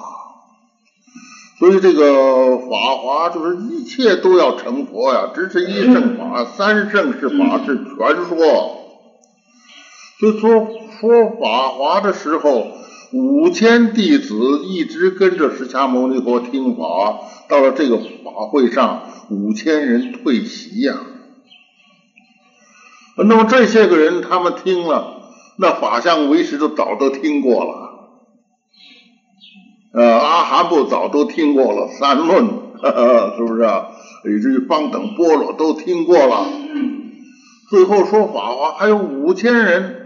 所以这个法华就是一切都要成佛呀，只是一圣法，三圣是法是全说。就说说法华的时候，五千弟子一直跟着释迦牟尼佛听法，到了这个法会上，五千人退席呀。那么这些个人他们听了，那法相为师都早都听过了。呃，阿含部早都听过了三论 是不是啊？以至于方等般若都听过了。最后说法华还有五千人，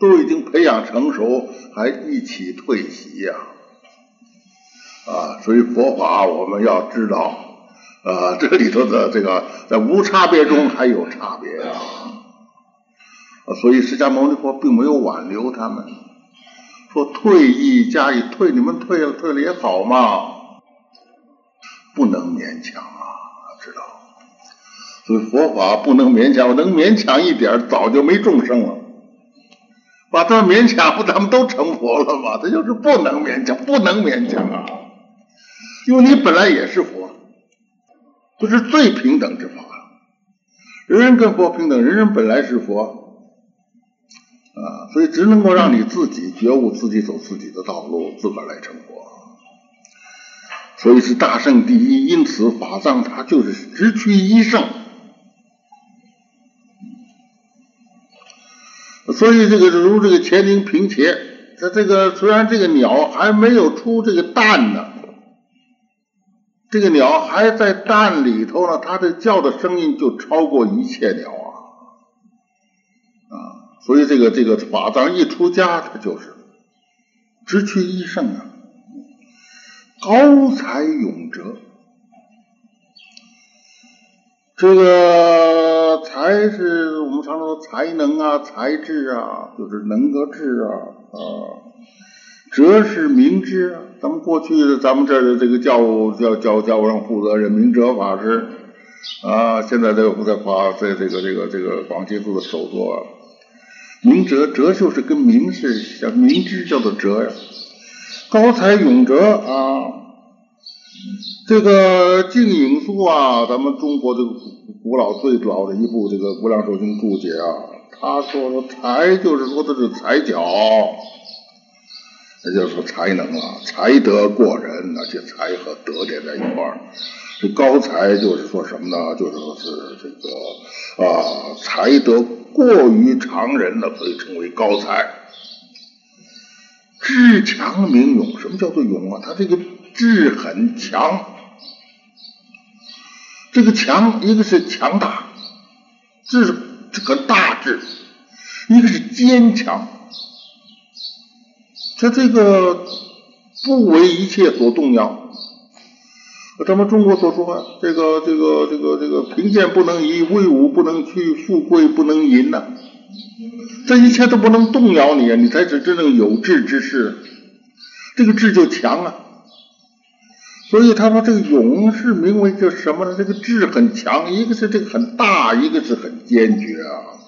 都已经培养成熟，还一起退席呀！啊，所以佛法我们要知道，啊，这里头的这个在无差别中还有差别啊。所以释迦牟尼佛并没有挽留他们，说退役加以退，你们退了退了也好嘛，不能勉强啊，知道？所以佛法不能勉强，能勉强一点，早就没众生了。把他们勉强，不咱们都成佛了吗？这就是不能勉强，不能勉强啊！因为你本来也是佛，这是最平等之法，人人跟佛平等，人人本来是佛。啊，所以只能够让你自己觉悟，自己走自己的道路，自个儿来成佛。所以是大圣第一，因此法藏它就是直趋一圣。所以这个如这个乾陵平伽，它这个虽然这个鸟还没有出这个蛋呢，这个鸟还在蛋里头呢，它的叫的声音就超过一切鸟啊。所以这个这个法藏一出家，他就是直趋一圣啊，高才永哲。这个才是我们常说才能啊，才智啊，就是能个智啊啊。哲是明智啊，咱们过去咱们这儿的这个教教教教务上负责人明哲法师啊，现在在在法在这个这个这个广济寺的首座。明哲，哲就是跟明是像明知叫做哲呀。高才永哲啊，这个净影书啊，咱们中国这个古古老最老的一部这个《无量寿经》注解啊，他说说才就是说的是才角，也就是说才能啊，才德过人，而且才和德连在一块儿。这高才就是说什么呢？就是说是这个啊，才德。过于常人的，可以称为高才。智强名勇，什么叫做勇啊？他这个志很强，这个强一个是强大，志这个大志，一个是坚强，他这个不为一切所动摇。咱们中国所说，这个这个这个这个贫贱不能移，威武不能屈，富贵不能淫呐，这一切都不能动摇你啊！你才是真正有志之士，这个志就强啊。所以他说这个勇是名为叫什么呢？这个志很强，一个是这个很大，一个是很坚决啊，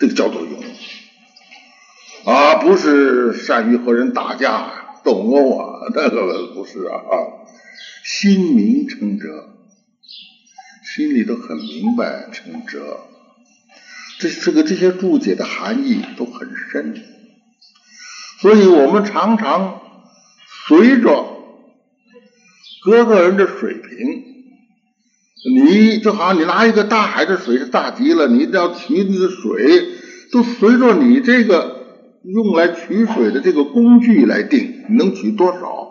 这个叫做勇啊，不是善于和人打架斗殴啊，那个不是啊。心明成哲，心里都很明白成哲，这这个这些注解的含义都很深，所以我们常常随着各个人的水平，你就好像你拿一个大海的水是大极了，你要取那个水，都随着你这个用来取水的这个工具来定，你能取多少。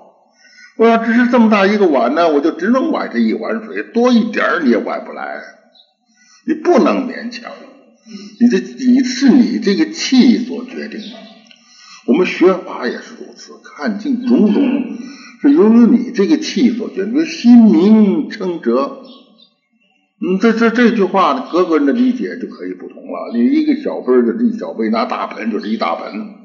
我要只是这么大一个碗呢，我就只能崴这一碗水，多一点你也崴不来，你不能勉强。你这你是你这个气所决定的。我们学法也是如此，看尽种种是由于你这个气所决定。心明称哲，嗯，这这这句话，各个人的理解就可以不同了。你一个小杯的一小杯，拿大盆就是一大盆。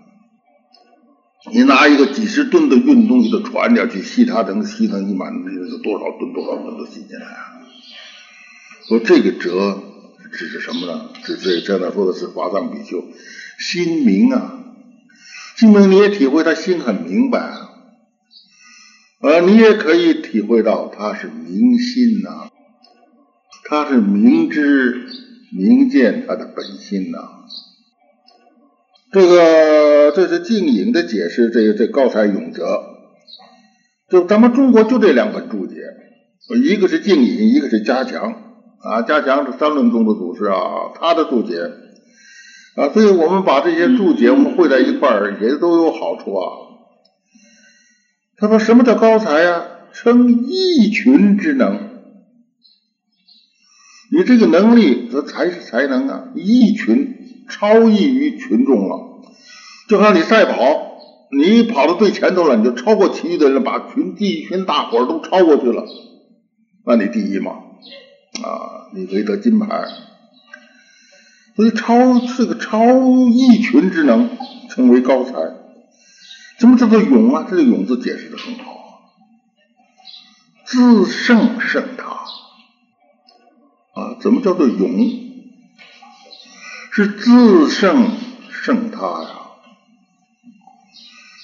你拿一个几十吨的运东西的船，你要去吸它，能吸它一满，那有多少吨多少吨都吸进来啊！说这个哲指是什么呢？指这这那说的是华藏比丘心明啊，心明你也体会他心很明白啊，呃，你也可以体会到他是明心呐，他是明知明见他的本心呐。这个这是静影的解释，这这高才永哲，就咱们中国就这两本注解，一个是静影，一个是加强啊，加强是三论宗的祖师啊，他的注解啊，所以我们把这些注解我们汇在一块儿，也都有好处啊。他说什么叫高才呀？称一群之能。你这个能力，这才是才能啊！一群超异于群众了，就像你赛跑，你跑到最前头了，你就超过其余的人，把群第一群大伙都超过去了，那你第一嘛，啊，你可以得金牌。所以超是个超一群之能，称为高才。什么叫做勇啊？这个勇字解释的很好，自胜胜他。啊，怎么叫做勇？是自胜胜他呀！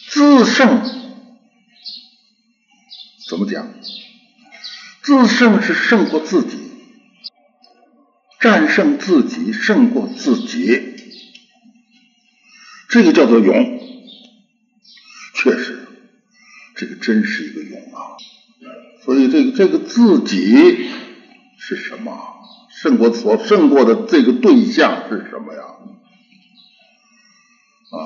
自胜怎么讲？自胜是胜过自己，战胜自己，胜过自己，这个叫做勇。确实，这个真是一个勇啊！所以，这个这个自己是什么？胜过所胜过的这个对象是什么呀？啊，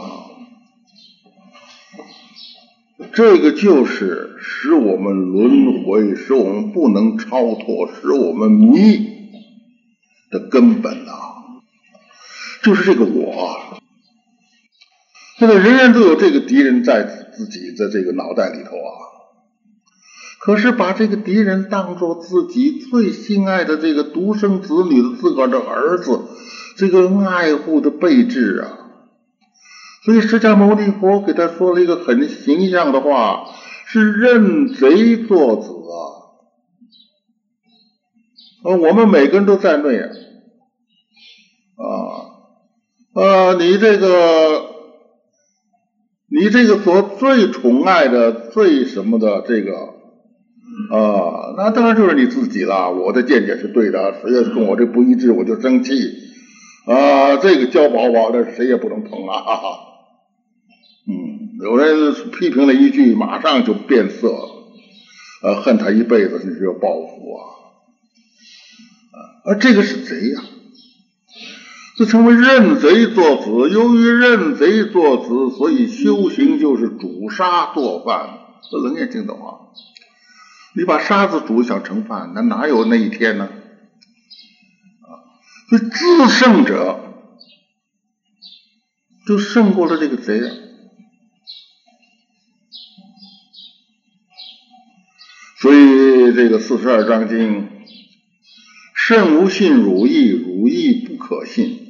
这个就是使我们轮回、使我们不能超脱、使我们迷的根本啊！就是这个我。现在人人都有这个敌人在自己的这个脑袋里头啊。可是把这个敌人当做自己最心爱的这个独生子女的自个儿的儿子，这个爱护的备至啊！所以释迦牟尼佛给他说了一个很形象的话：是认贼作子啊！我们每个人都在内啊！啊啊，你这个，你这个所最宠爱的、最什么的这个。啊，那当然就是你自己了。我的见解是对的，谁要是跟我这不一致，我就生气。啊，这个交宝宝的谁也不能碰啊！哈哈。嗯，有人批评了一句，马上就变色，呃，恨他一辈子，甚至要报复啊。啊，这个是贼呀，这称为认贼作子。由于认贼作子，所以修行就是煮杀做饭。这冷眼睛的话。你把沙子煮想盛饭，那哪有那一天呢？啊，所以自胜者就胜过了这个贼啊。所以这个四十二章经，甚无信汝意，汝意不可信。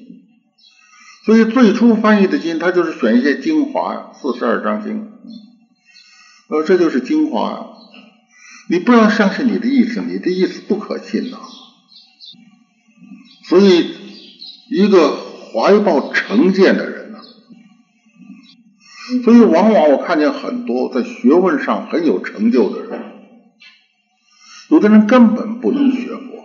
所以最初翻译的经，它就是选一些精华，四十二章经，呃，这就是精华。你不要相信你的意思，你的意思不可信呐。所以，一个怀抱成见的人呢，所以往往我看见很多在学问上很有成就的人，有的人根本不能学佛。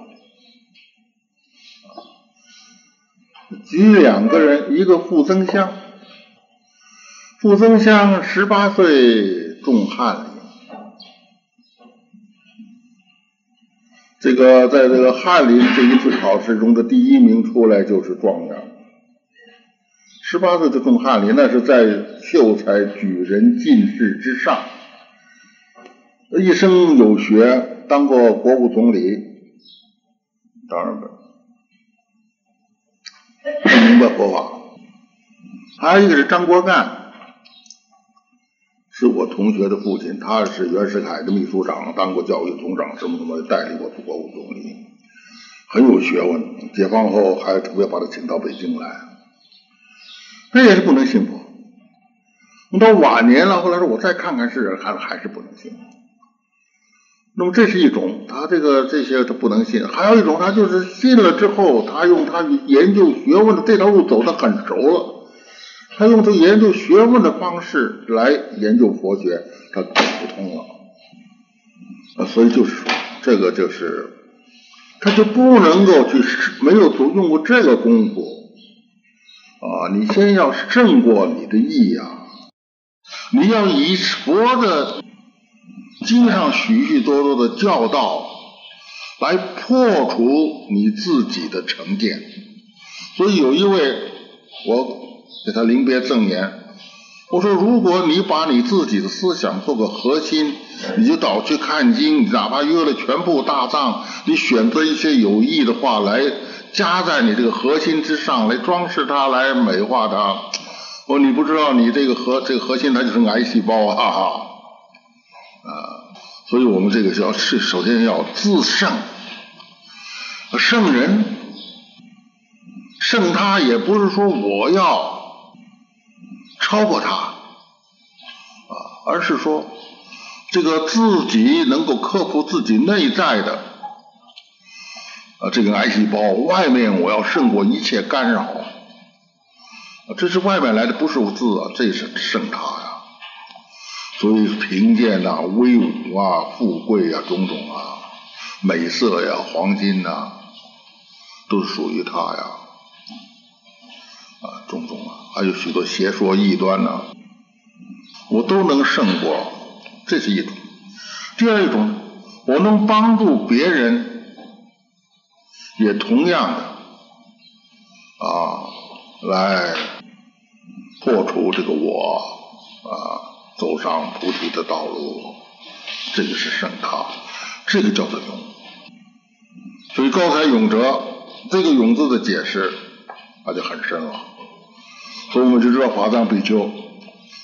举两个人，一个傅增湘，傅增湘十八岁中翰林。这个在这个翰林这一次考试中的第一名出来就是状元，十八岁就中翰林，那是在秀才举人进士之上，一生有学，当过国务总理，当然不明白佛法。还有一个是张国干。是我同学的父亲，他是袁世凯的秘书长，当过教育总长，什么什么，代理过国务总理，很有学问。解放后还特别把他请到北京来，那也是不能信佛。到晚年了，后来说我再看看世，还还是不能信。那么这是一种，他这个这些他不能信；还有一种，他就是信了之后，他用他研究学问的这条路走得很熟了。他用他研究学问的方式来研究佛学，他走不通了，啊，所以就是说，这个就是，他就不能够去没有做用过这个功夫，啊，你先要胜过你的意啊，你要以佛的经上许许多多的教导来破除你自己的成见，所以有一位我。给他临别赠言，我说，如果你把你自己的思想做个核心，你就倒去看经，哪怕约了全部大藏，你选择一些有益的话来加在你这个核心之上，来装饰它，来美化它。我说你不知道，你这个核这个核心它就是癌细胞啊！啊，所以我们这个要是首先要自胜，胜人，胜他也不是说我要。超过他啊，而是说这个自己能够克服自己内在的啊这个癌细胞，外面我要胜过一切干扰，这是外面来的，不是我自啊，这是胜他。所以贫贱呐、威武啊、富贵啊、种种啊、美色呀、黄金呐，都属于他呀。啊，种种啊，还有许多邪说异端呢，我都能胜过，这是一种。第二一种，我能帮助别人，也同样的啊，来破除这个我啊，走上菩提的道路，这个是胜他，这个叫做勇。所以高才勇者这个勇字的解释，那就很深了。所以我们就知道法藏比丘，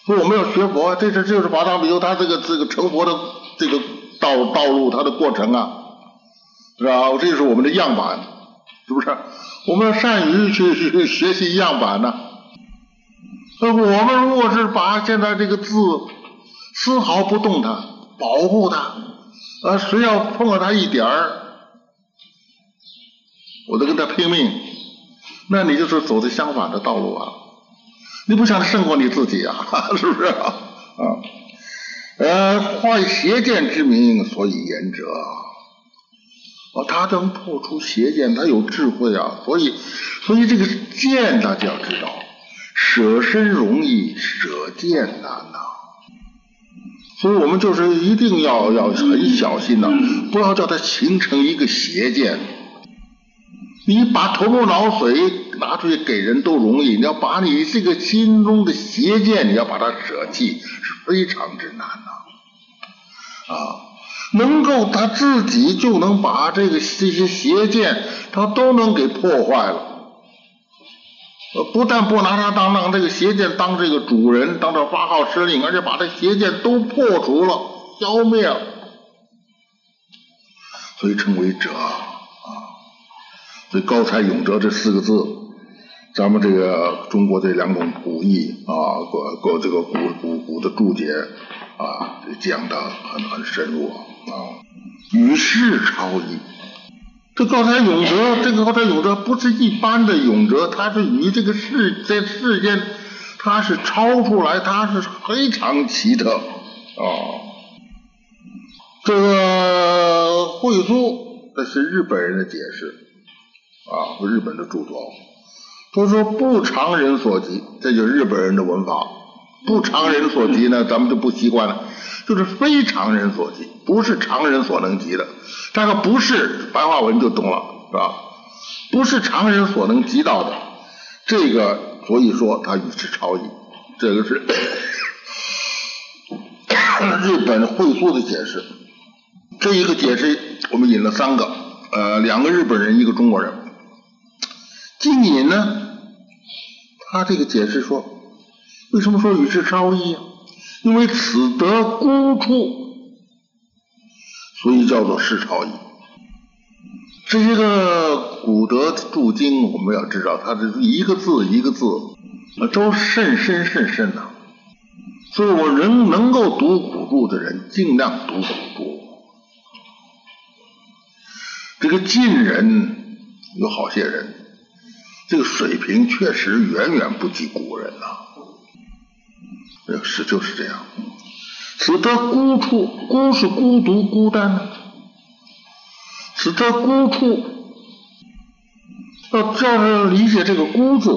所以我们要学佛，这这就是法藏比丘他这个这个成佛的这个道道路，他的过程啊，是吧？这就是我们的样板，是不是？我们要善于去去学习样板呢。我们如果是把现在这个字丝毫不动它，保护它，啊，谁要碰了它一点儿，我都跟他拼命，那你就是走的相反的道路啊。你不想胜过你自己啊？是不是啊？啊，呃，坏邪见之名，所以言者，哦，他能破除邪见，他有智慧啊，所以，所以这个见大家要知道，舍身容易，舍剑难呐。所以我们就是一定要要很小心呐，不要叫它形成一个邪见。你把头颅脑髓。拿出去给人都容易，你要把你这个心中的邪见，你要把它舍弃，是非常之难呐。啊，能够他自己就能把这个这些邪见，他都能给破坏了。呃，不但不拿他当当这个邪剑当这个主人，当这发号施令，而且把这邪剑都破除了、消灭了，所以称为者啊。所以高才永哲这四个字。咱们这个中国这两种古义啊，各各这个古古古的注解啊，讲的很很深入啊，与世超异。这高台永泽，这个高台永泽不是一般的永泽，他是与这个世在世间，他是超出来，他是非常奇特啊。这个慧苏，这是日本人的解释啊，日本的著作。都说不常人所及，这就是日本人的文法。不常人所及呢，咱们就不习惯了。就是非常人所及，不是常人所能及的。这个不是白话文就懂了，是吧？不是常人所能及到的。这个所以说它与之超异。这个是 日本会书的解释。这一个解释我们引了三个，呃，两个日本人，一个中国人。金隐呢，他这个解释说，为什么说与世超异啊？因为此得孤处，所以叫做世超异。这些个古德注经，我们要知道，它是一个字一个字，都甚深甚深呐。所以我人能够读古注的人，尽量读古注。这个近人有好些人。这个水平确实远远不及古人呐，是就是这样。使得孤处，孤是孤独孤单的，使得孤处，要要理解这个孤字，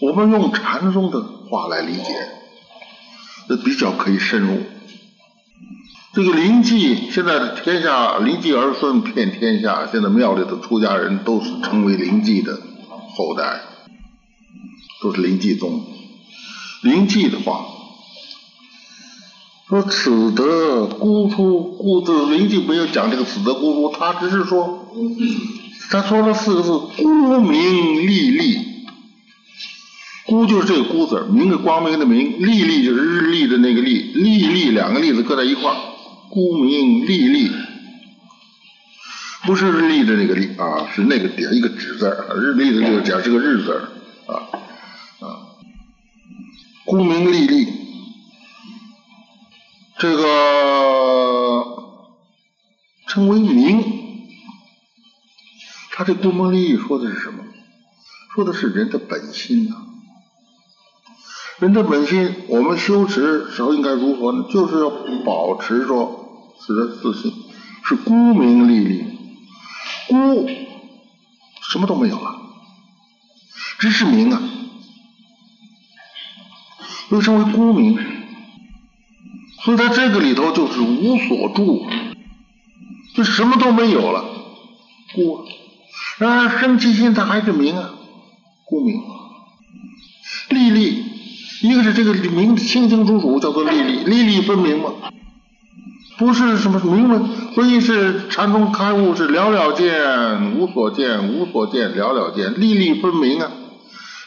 我们用禅宗的话来理解，这比较可以深入。这个灵济，现在的天下灵济儿孙遍天下，现在庙里的出家人都是成为灵济的后代，都是灵济宗。灵济的话，说此德孤出，孤字灵济没有讲这个此德孤出，他只是说，他说了四个字：孤明历历。孤就是这个孤字，名是光明的明，历历就是日历的那个历，历历两个历字搁在一块儿，孤明历历。不是日历的那个历啊，是那个点一个止字日历的那个点是个日字啊啊，功名利利，这个称为名，他这孤明历历说的是什么？说的是人的本心呐，人的本心，我们修持时候应该如何呢？就是要保持说自的自信，是孤名利利。孤，什么都没有了，只是名啊，又称为孤明，所以在这个里头就是无所住，就什么都没有了，孤。然而生其心，它还是明啊，孤明。粒粒，一个是这个明清清楚楚，叫做粒粒，粒粒分明嘛。不是什么明文，所以是禅宗开悟是了了见，无所见，无所见了了见，粒粒分明啊，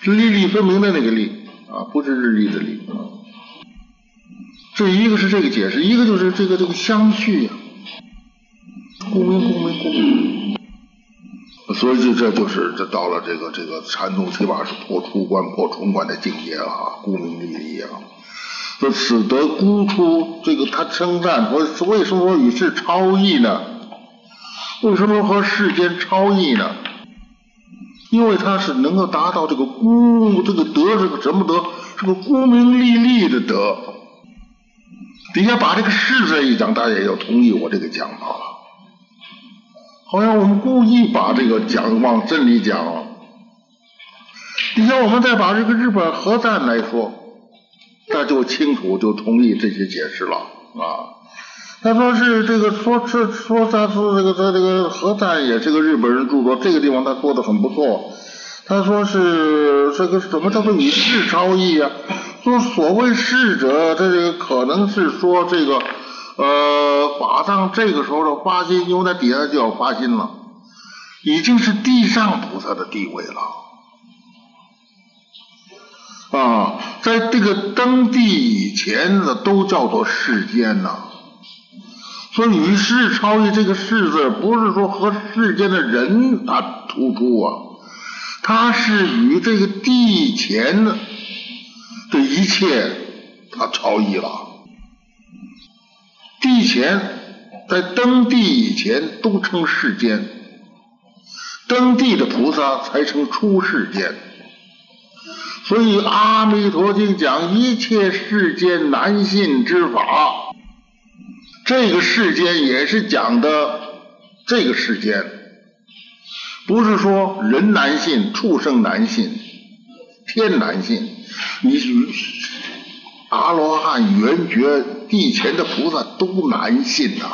是粒粒分明的那个粒啊，不是日历的历啊。这一个是这个解释，一个就是这个这个相续呀，共鸣共鸣共鸣。所以这这就是这到了这个这个禅宗起码是破出关破重关的境界了啊，共鸣粒粒啊。说使得孤出，这个他称赞说为什么说与世超异呢？为什么和世间超异呢？因为他是能够达到这个孤，这个德是个什么德？是个孤明历历的德。底下把这个世字一讲，大家也要同意我这个讲法了。好像我们故意把这个讲往真理讲。底下我们再把这个日本核弹来说。那就清楚，就同意这些解释了啊。他说是这个，说是说他说这个他这个核弹也是个日本人著作，这个地方他做的很不错。他说是这个什么叫做以世超异啊？说所谓世者，这个可能是说这个呃法藏这个时候的发心，因为在底下就要发心了，已经是地上菩萨的地位了。啊，在这个登地以前呢，都叫做世间呐。说与世超越这个世字，不是说和世间的人他突出啊，他是与这个地前的这一切他超越了。地前在登地以前都称世间，登地的菩萨才称出世间。所以《阿弥陀经》讲一切世间难信之法，这个世间也是讲的这个世间，不是说人难信、畜生难信、天难信。你阿罗汉、圆觉、地前的菩萨都难信呐。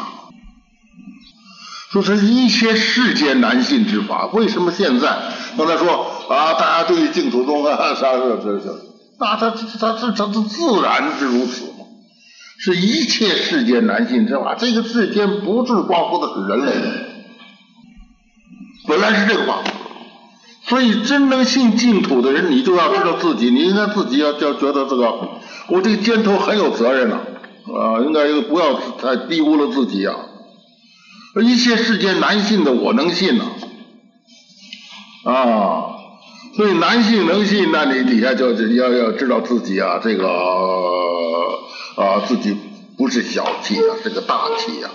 说是一切世间难信之法，为什么现在刚才说？啊！大家对净土宗啊，啥这这这，那他他他他是自然之如此？是一切世间难信之法。这个世间不是光说的是人类的，本来是这个法。所以真能信净土的人，你就要知道自己，你应该自己要要觉得这个，我这个肩头很有责任呐，啊，应该不要太低估了自己啊。一切世间难信的，我能信呐，啊。所以男性能信，那你底下就要要知道自己啊，这个啊自己不是小气啊，是个大气呀。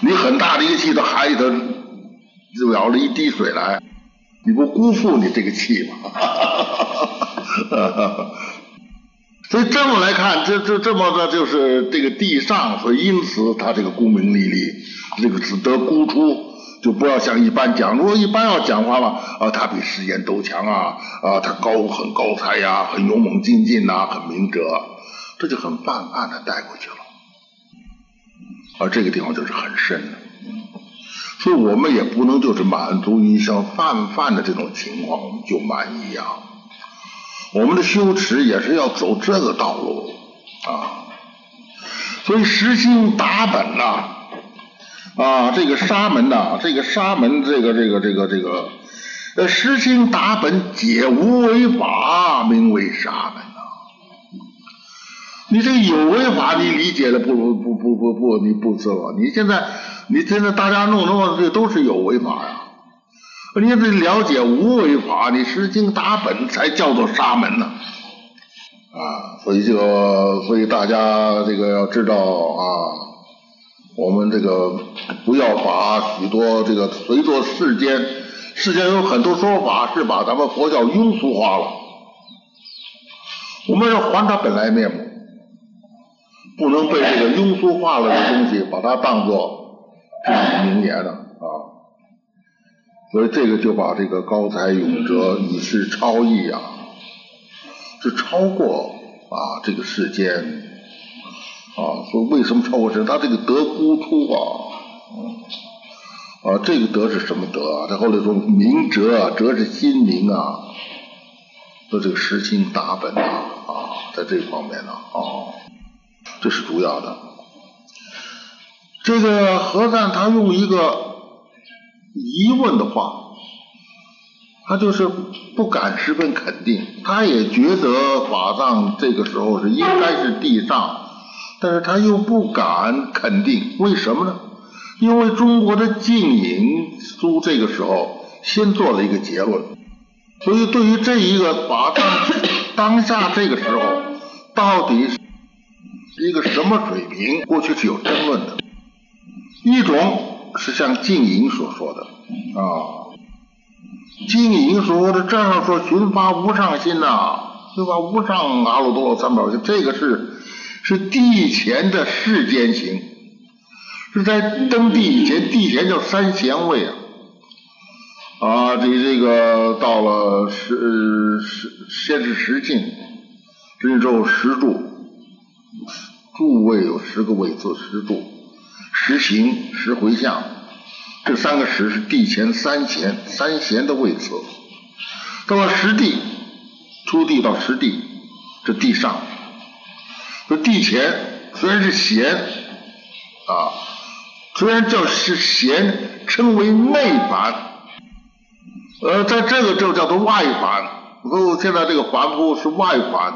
你很大的一个气到海里头就舀了一滴水来，你不辜负你这个气吗？所以这么来看，这这这么的就是这个地上，所以因此他这个功名利利，这个只得孤出。就不要像一般讲，如果一般要讲话嘛，啊，他比世间都强啊，啊，他高很高才呀，很勇猛精进呐，很明哲，这就很泛泛的带过去了。而这个地方就是很深的，所以我们也不能就是满足于像泛泛的这种情况，我们就满意啊。我们的修持也是要走这个道路啊。所以实心打本呐，啊，啊这个沙门呐，这个沙门，这个这个这个这个，呃，实心达本解无为法，名为沙门呐。你这有为法，你理解的不如不不不不，你不知道。你现在你现在大家弄弄这都是有为法呀。你得了解无为法，你实心达本才叫做沙门呢。啊，所以这个，所以大家这个要知道啊，我们这个不要把许多这个随着世间，世间有很多说法是把咱们佛教庸俗化了，我们要还它本来面目，不能被这个庸俗化了的东西把它当做名言了啊，所以这个就把这个高才永哲以示超意啊。是超过啊这个世间啊，说为什么超过神？他这个德孤出啊，啊这个德是什么德啊？他后来说明哲，哲是心灵啊，说这个实心大本啊啊，在这方面呢啊，这是主要的。这个和尚他用一个疑问的话。他就是不敢十分肯定，他也觉得法藏这个时候是应该是地上，但是他又不敢肯定，为什么呢？因为中国的净隐书这个时候先做了一个结论，所以对于这一个法藏当下这个时候到底是一个什么水平，过去是有争论的。一种是像净隐所说的啊。经营说的这样说，寻发无上心呐，对吧？无上阿耨多罗三宝，这个是是地前的世间行，是在登地以前，地前叫三贤位啊。啊，这这个到了十十先是十境，之后十住，住位有十个位次，十住，十行，十回向。这三个十是地前三贤，三贤的位次。到了十地，出地到十地，这地上。这地前虽然是贤啊，虽然叫是贤，称为内凡。呃，在这个就叫做外凡。哦，现在这个凡夫是外凡。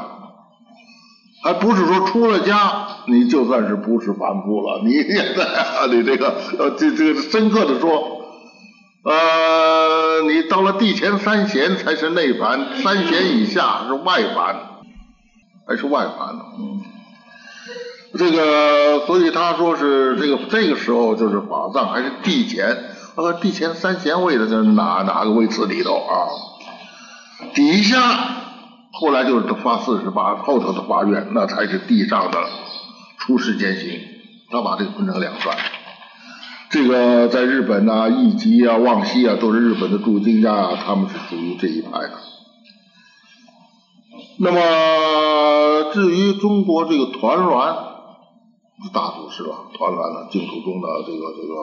还不是说出了家，你就算是不是凡夫了？你现在你这个呃，这这个深刻的说，呃，你到了地前三贤才是内凡，三贤以下是外凡，还是外凡呢？嗯，这个所以他说是这个这个时候就是法藏还是地前，呃，地前三贤位的在哪哪个位次里头啊？底下。后来就是发四十八，后头的发愿，那才是地上的出世间行。他把这个分成两段。这个在日本呐，义吉啊、望西啊，都是日本的驻京家啊，他们是属于这一派的。那么至于中国这个团栾，大祖师了，团栾呢，净土中的这个这个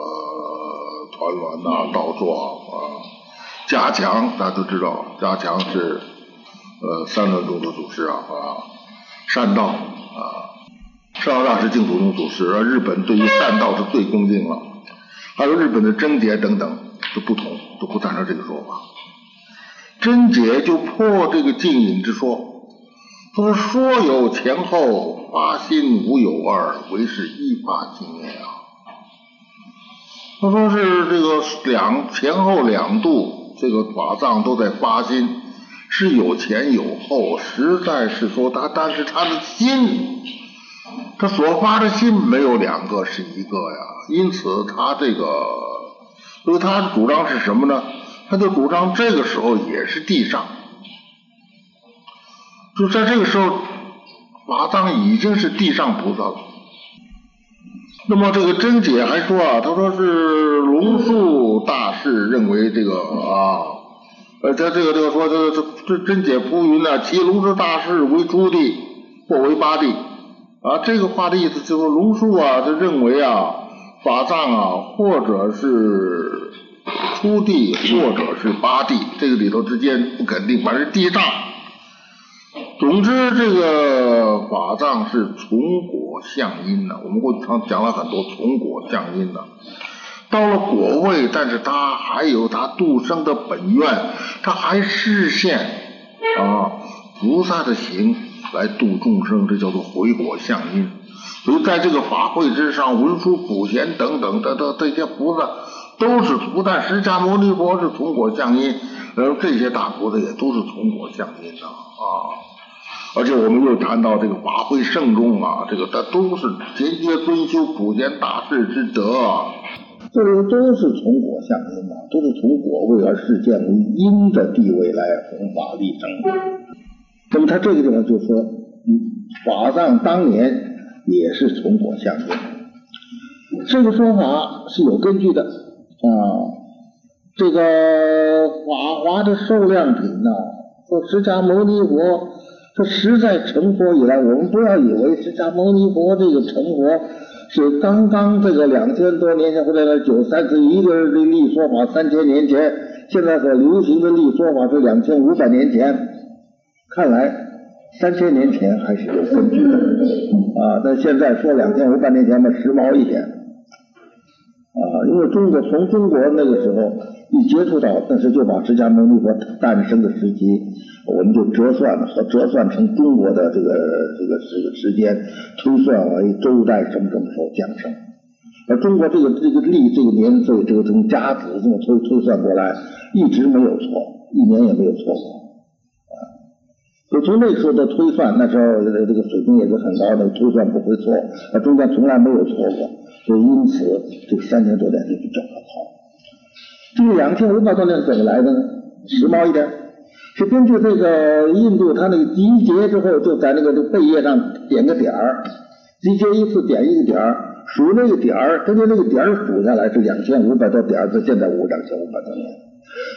团栾呐、道壮啊、加强，大家都知道，加强是。呃，三轮中的祖师啊，啊，善道啊，善道大师净土宗祖师，而日本对于善道是最恭敬了，还有日本的贞洁等等都不同，都不赞成这个说法。贞洁就破这个净隐之说，他说说有前后发心无有二，为是一发经验啊。他说是这个两前后两度，这个法藏都在发心。是有前有后，实在是说他，但是他的心，他所发的心没有两个，是一个呀。因此他这个，所以他主张是什么呢？他就主张这个时候也是地上，就在这个时候，法藏已经是地上菩萨了。那么这个真解还说啊，他说是龙树大士认为这个啊。呃，他这个这个说，这这这真解浮云呢，其龙树大士为朱地或为八地啊。这个话的意思就是，龙树啊，他认为啊，法藏啊，或者是初地，或者是八地，这个里头之间不肯定，反正地上总之，这个法藏是从果向因的。我们过去常讲了很多从果向因的。到了果位，但是他还有他度生的本愿，他还实现啊菩萨的行来度众生，这叫做回果向因。所以在这个法会之上，文殊普贤等等的的这些菩萨，都是不但释迦牟尼佛是从果向因，而这些大菩萨也都是从果向因的啊。而且我们又谈到这个法会圣众啊，这个他都是节节尊修普贤大士之德，这里都是从果向因啊，都是从果位而实现为因的地位来弘法立生。那么他这个地方就说，嗯法藏当年也是从果向因，这个说法是有根据的啊。这个法华的受量品呢，说释迦牟尼佛。说实在成佛以来，我们不要以为释迦牟尼佛这个成佛是刚刚这个两千多年前或者九三十一个立说法三千年前，现在所流行的立说法是两千五百年前。看来三千年前还是有根据的啊，但现在说两千五百年前嘛，时髦一点啊，因为中国从中国那个时候一接触到，但是就把释迦牟尼佛诞生的时期。我们就折算和折算成中国的这个这个这个时间，推算为周代什么什么时候降生，而中国这个这个历这个年岁，这个从甲子这么推推算过来，一直没有错，一年也没有错过，啊，就从那时候的推算，那时候这个水平也是很高的，推算不会错，那中间从来没有错过，所以因此这三千多年就比较好。这个两千五百多年怎么来的呢？时髦一点。是根据这个印度，他那个集结之后，就在那个这背叶上点个点儿，集结一次点一个点儿，数那个点儿，根据那个点儿数下来是两千五百多点儿，到现在五两千五百多年。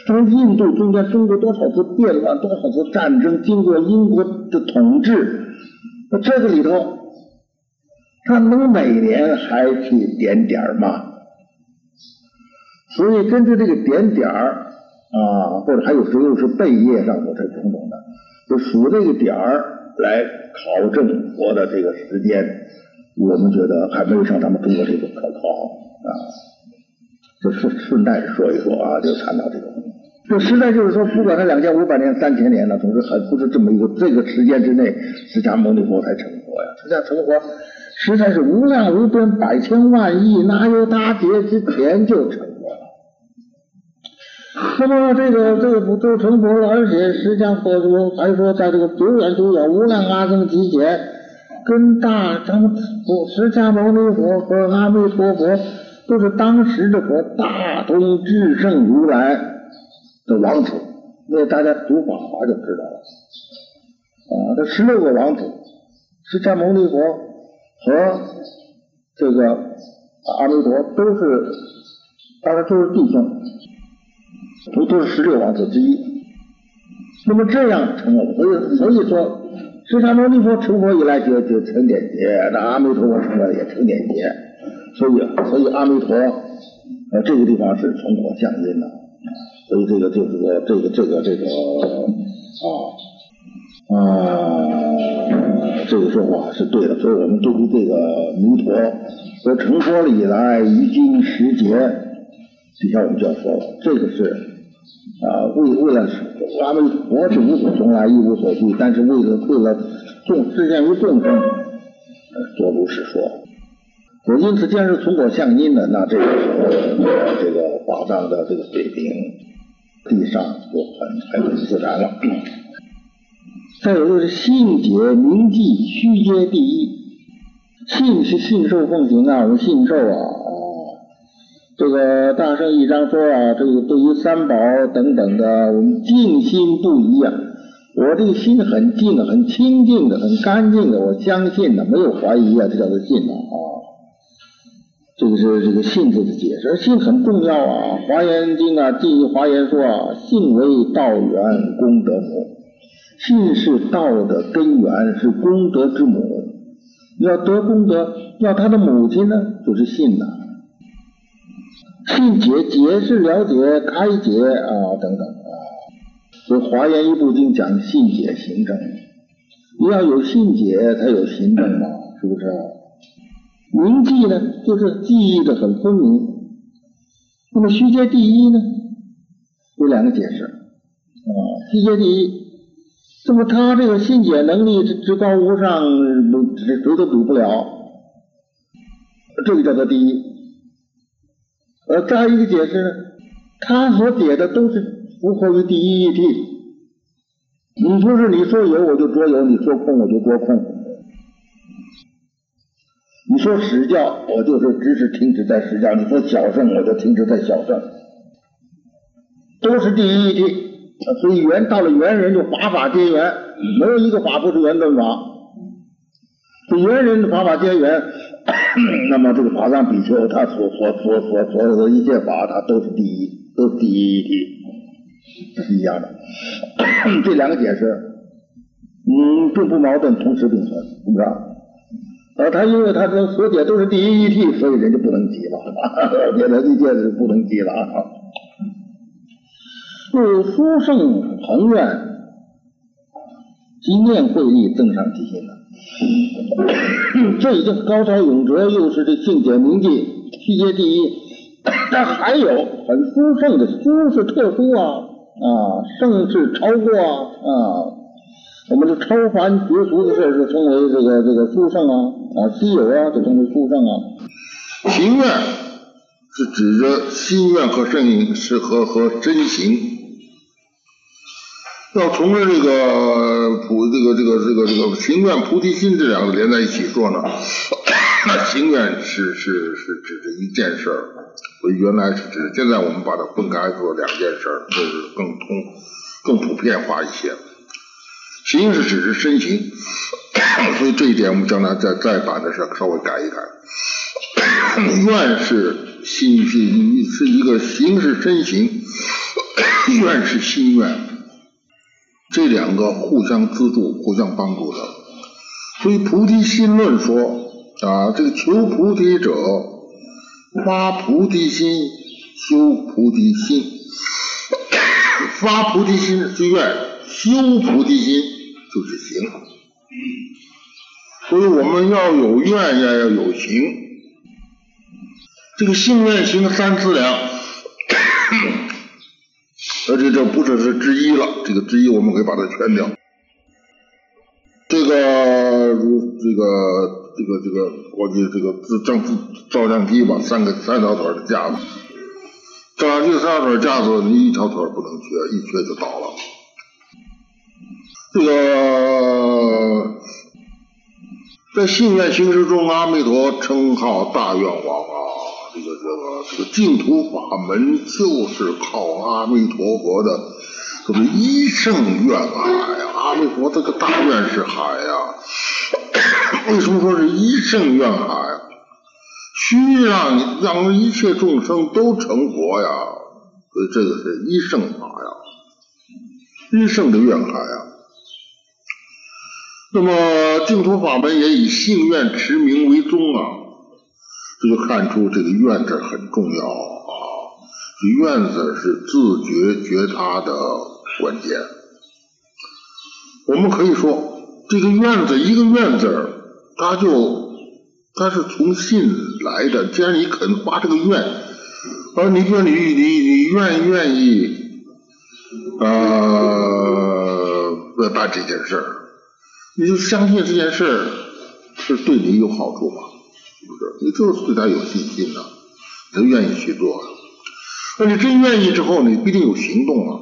但是印度中间经过多少次变乱，多少次战争，经过英国的统治，那这个里头，他能每年还去点点儿吗？所以根据这个点点儿。啊，或者还有时候是贝叶上头这种种的，就数这个点儿来考证佛的这个时间，我们觉得还没有像咱们中国这个可靠啊。就顺顺带说一说啊，就谈到这个。这实在就是说，不管他两千五百年、三千年了，总之还不是这么一个这个时间之内，释迦牟尼佛才成佛呀。释迦成佛实在是无量无边、百千万亿，哪有大劫之前就成？那么这个这个不都成佛了？而且释迦佛祖还说，在这个久远久远无量阿僧祇劫，跟大咱们释迦牟尼佛和阿弥陀佛都是当时这个大通至圣如来的王子。那大家读法华就知道了。啊，这十六个王子，释迦牟尼佛和这个阿弥陀都是，大家都是弟兄。都都是十六王子之一，那么这样成了，所以所以说，释迦牟尼佛成佛以来就就成点劫，那阿弥陀佛成了也成点劫，所以所以阿弥陀呃这个地方是从果向因的，所以这个就是说这个这个这个啊啊这个说法是对的，所以我们对于这个弥陀说成佛了以来于今十劫，底下我们就要说了，这个是。啊，为为了是，咱们我是无所从来，一无所惧，但是为了为了众实现于众生，做如是说。我因此，既然是从果向因的，那这个时候，这个法藏的这个水平，地上就很很自然了。再有就是信解明记虚阶第一，信是信受奉行啊，我们信受啊。这个大圣一章说啊，这个对于三宝等等的，我们静心不疑啊。我这个心很静的，很清净的，很干净的，我相信的，没有怀疑啊，这叫做信啊。这个是这个信字的解释，信很重要啊。华严经啊，第一华严说啊，信为道源，功德母。信是道的根源，是功德之母。要得功德，要他的母亲呢，就是信呐。信解解是了解开解啊等等啊，所以华严一部经讲信解行证，你要有信解才有行证嘛，是不是？铭记呢，就是记忆的很分明。那么虚阶第一呢，有两个解释啊，虚阶第一。那么他这个信解能力之高无上，谁谁都比不了，这个叫做第一。呃，再一个解释呢，他所解的都是符合于第一义谛。你说是你说有我就说有，你说空我就说空。你说实教，我就是只是停止在实教；你说小圣，我就停止在小圣，都是第一义谛。所以元到了元人就法法皆缘，没有一个法不是元顿法。这元人的法法皆缘，那么这个法藏比丘他所所所所所有的一切法，他都是第一，都是第一一体，这是一样的。这两个解释，嗯，并不矛盾，同时并存，是不是？啊，他因为他这所解都是第一一体，所以人就不能急了，别的一切是不能急了啊。是书圣恒愿，即念会力增上其心了。这已经高超永哲，又是这境界铭记，世界第一。但还有很殊胜的，殊是特殊啊啊，胜是超过啊啊。我们的超凡绝俗的事就称为这个这个殊胜啊啊，稀有啊就称为殊胜啊。行愿是指着心愿和圣是和和真行。要从这个菩这个这个这个这个行愿菩提心这两个连在一起说呢，那行愿是是是指这一件事儿，所以原来是指，现在我们把它分开做两件事儿，就是更通更普遍化一些。行是指是身形，所以这一点我们将来再再把这事稍微改一改。愿是心是是一个形是身形，愿是心愿。这两个互相资助、互相帮助的，所以《菩提心论》说啊，这个求菩提者发菩提心，修菩提心，发菩提心是愿，修菩提心就是行。所以我们要有愿，要要有行，这个性愿行三资粮。而且这不只是之一了，这个之一我们可以把它圈掉。这个如这个这个这个国际这个自正自照相机吧，三个三条腿的架子，照相机三条腿架子，你一条腿不能缺，一缺就倒了。这个在信愿行识中，阿弥陀称号大愿王。这个这个这个净土法门就是靠阿弥陀佛的这个一圣愿海呀，阿弥陀这个大愿是海呀。为什么说是一圣愿海？需让让一切众生都成佛呀，所以这个是一圣法呀，一圣的愿海呀。那么净土法门也以信愿持名为宗啊。这就看出这个愿字很重要啊，这愿字是自觉觉他的关键。我们可以说，这个愿字一个愿字，它就它是从信来的。既然你肯发这个愿，而你说你你你愿愿意呃办这件事儿，你就相信这件事是对你有好处是？不是，你就是对他有信心呐，他愿意去做。那你真愿意之后，你必定有行动啊。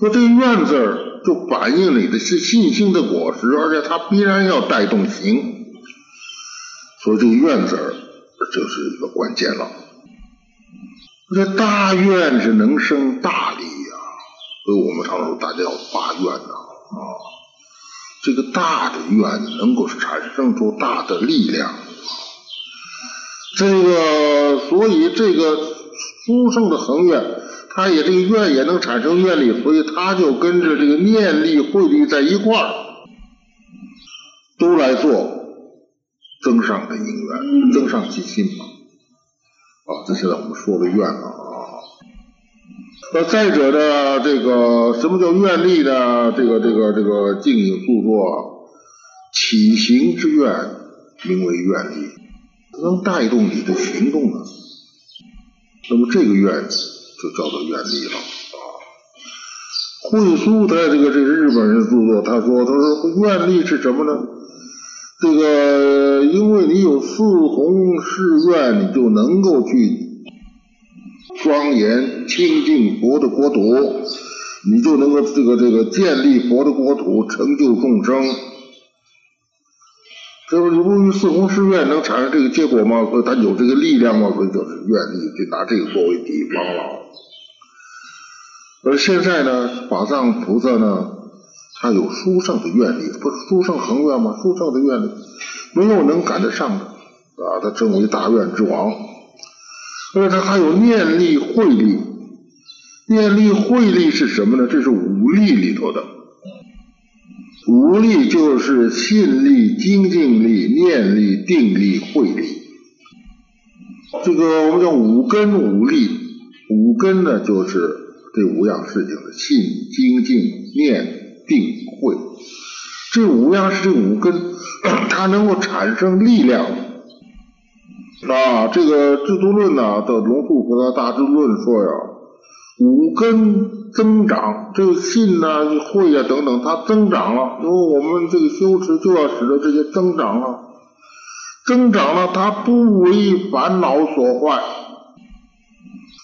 那这个愿字儿就反映你的是信心的果实，而且它必然要带动行。所以这个愿字儿就是一个关键了。这大愿是能生大利呀，所以我们常说大家要发愿呐啊。这个大的愿能够产生出大的力量。这个，所以这个殊胜的恒愿，他也这个愿也能产生愿力，所以他就跟着这个念力、慧力在一块儿，都来做增上的因缘，增上其心嘛。啊，这现在我们说的愿啊。那再者呢，这个什么叫愿力呢？这个这个这个静影著作起行之愿名为愿力，能带动你的行动呢，那么这个愿就叫做愿力了啊。惠苏他这个这个日本人著作，他说他说愿力是什么呢？这个因为你有四弘誓愿，你就能够去庄严清净佛的国土，你就能够这个这个建立佛的国土，成就众生。这不，你不四弘誓愿能产生这个结果吗？所以他有这个力量吗？所以就是愿力，就拿这个作为地方了。而现在呢，法藏菩萨呢，他有殊胜的愿力，不是殊胜恒愿吗？殊胜的愿力，没有能赶得上的啊！他称为大愿之王。而且他还有念力、慧力。念力、慧力是什么呢？这是五力里头的。五力就是信力、精进力、念力、定力、慧力。这个我们叫五根五力，五根呢就是这五样事情的信、精进、念、定、慧。这五样是这五根，它能够产生力量。啊，这个《制度论》呢的龙树菩萨大智论说呀，五根。增长，这个信呐、慧啊等等，它增长了。因为我们这个修持就要使得这些增长了，增长了，它不为烦恼所坏。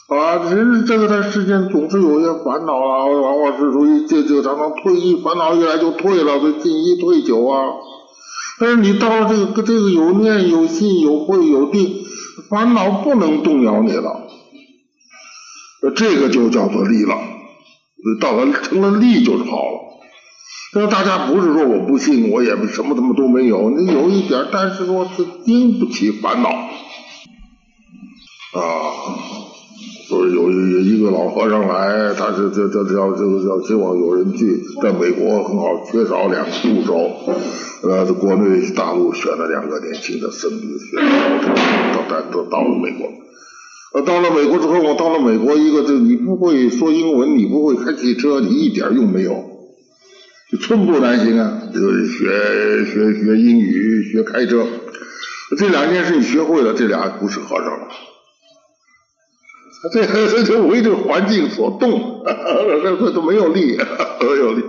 啊，人这个在世间总是有些烦恼啊，往往是属于这这常常退一烦恼一来就退了，这进一退九啊。但是你到了这个这个有念有信有慧有定，烦恼不能动摇你了，那这个就叫做力了。到了成了力就是好了。那大家不是说我不信，我也什么什么都没有，你有一点，但是说是经不起烦恼啊。说有有一个老和尚来，他是叫叫叫叫叫希望有人去，在美国很好，缺少两个助手，呃，国内大陆选了两个年轻的僧侣，选到到都到了美国。呃，到了美国之后，我到了美国，一个就你不会说英文，你不会开汽车，你一点用没有，就寸步难行啊！就学学学英语，学开车，这两件事你学会了，这俩不是和尚了。这 这这为这环境所动，这这都没有力，没有力。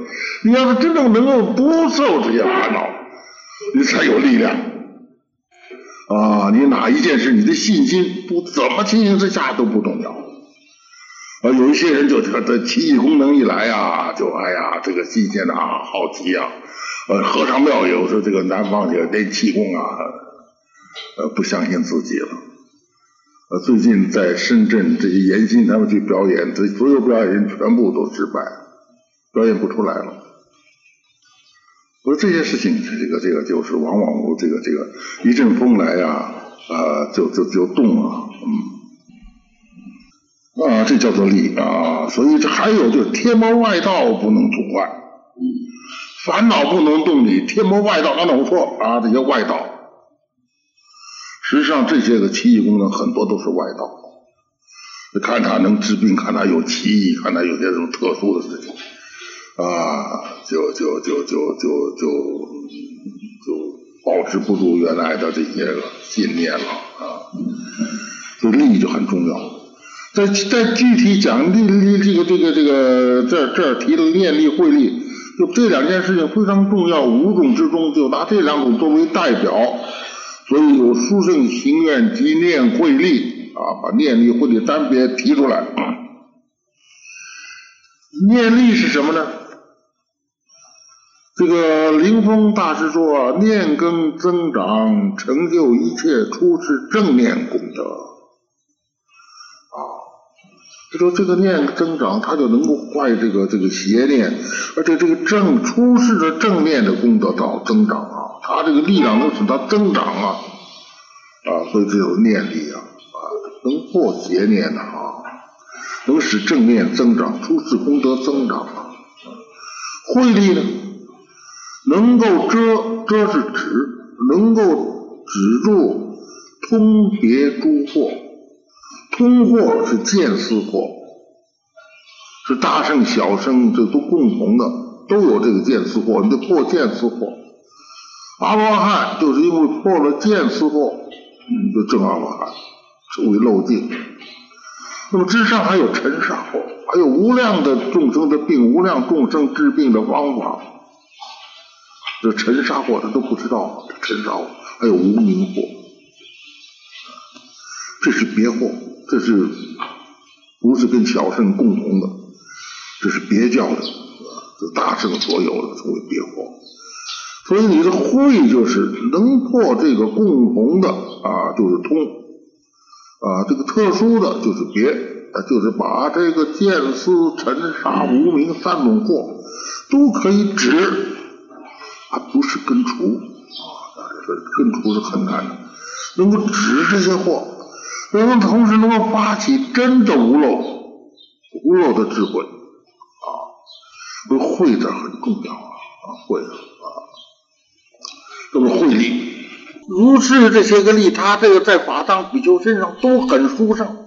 你要是真正能够不受这些烦恼，你才有力量。啊，你哪一件事，你的信心不怎么情形之下都不动摇。啊，有一些人就觉得奇异功能一来呀，就哎呀，这个新鲜呐，好奇啊。呃，和尚庙有时候这个南方这个练气功啊，呃，不相信自己了。呃，最近在深圳这些严新他们去表演，这所有表演人全部都失败，表演不出来了。说这些事情，这个这个就是往往这个这个一阵风来呀，啊，就就就动了，嗯，啊，这叫做力啊。所以这还有就是天魔外道不能阻坏，烦恼不能动你，天魔外道刚才我说啊，这些外道，实际上这些个奇异功能很多都是外道，看他能治病，看他有奇异，看他有些什么特殊的事情。啊，就就就就就就就保持不住原来的这些个信念了啊，所以力就很重要。在在具体讲利利这个这个这个这这儿提了念力慧力，就这两件事情非常重要，五种之中就拿这两种作为代表，所以有殊胜行愿及念慧力啊，把念力慧力单别提出来。念力是什么呢？这个灵峰大师说：“念根增长，成就一切出世正念功德。”啊，他说这个念增长，他就能够坏这个这个邪念，而且这个正出世的正念的功德到增长啊，他这个力量能使它增长啊，啊，所以这有念力啊，啊，能破邪念的啊，能使正念增长，出世功德增长啊，慧力呢？能够遮遮是止，能够止住通别诸惑，通惑是见思惑，是大圣小圣这都共同的，都有这个见思惑，你得破见思惑。阿罗汉就是因为破了见思惑，就证阿罗汉，成为漏尽。那么之上还有尘沙惑，还有无量的众生的病，无量众生治病的方法。这尘沙惑他都不知道，这尘沙惑还有无名惑，这是别惑，这是不是跟小圣共同的？这是别教的，这大圣所有的称为别惑。所以你的慧就是能破这个共同的啊，就是通啊，这个特殊的就是别啊，就是把这个见思尘沙无名三种惑都可以止。它不是根除。啊，这根除是很难。的，能够止这些祸，能够同时能够发起真的无漏、无漏的智慧啊，这慧字很重要啊，慧啊，这个慧力，如是这些个力，他这个在法藏比丘身上都很殊胜。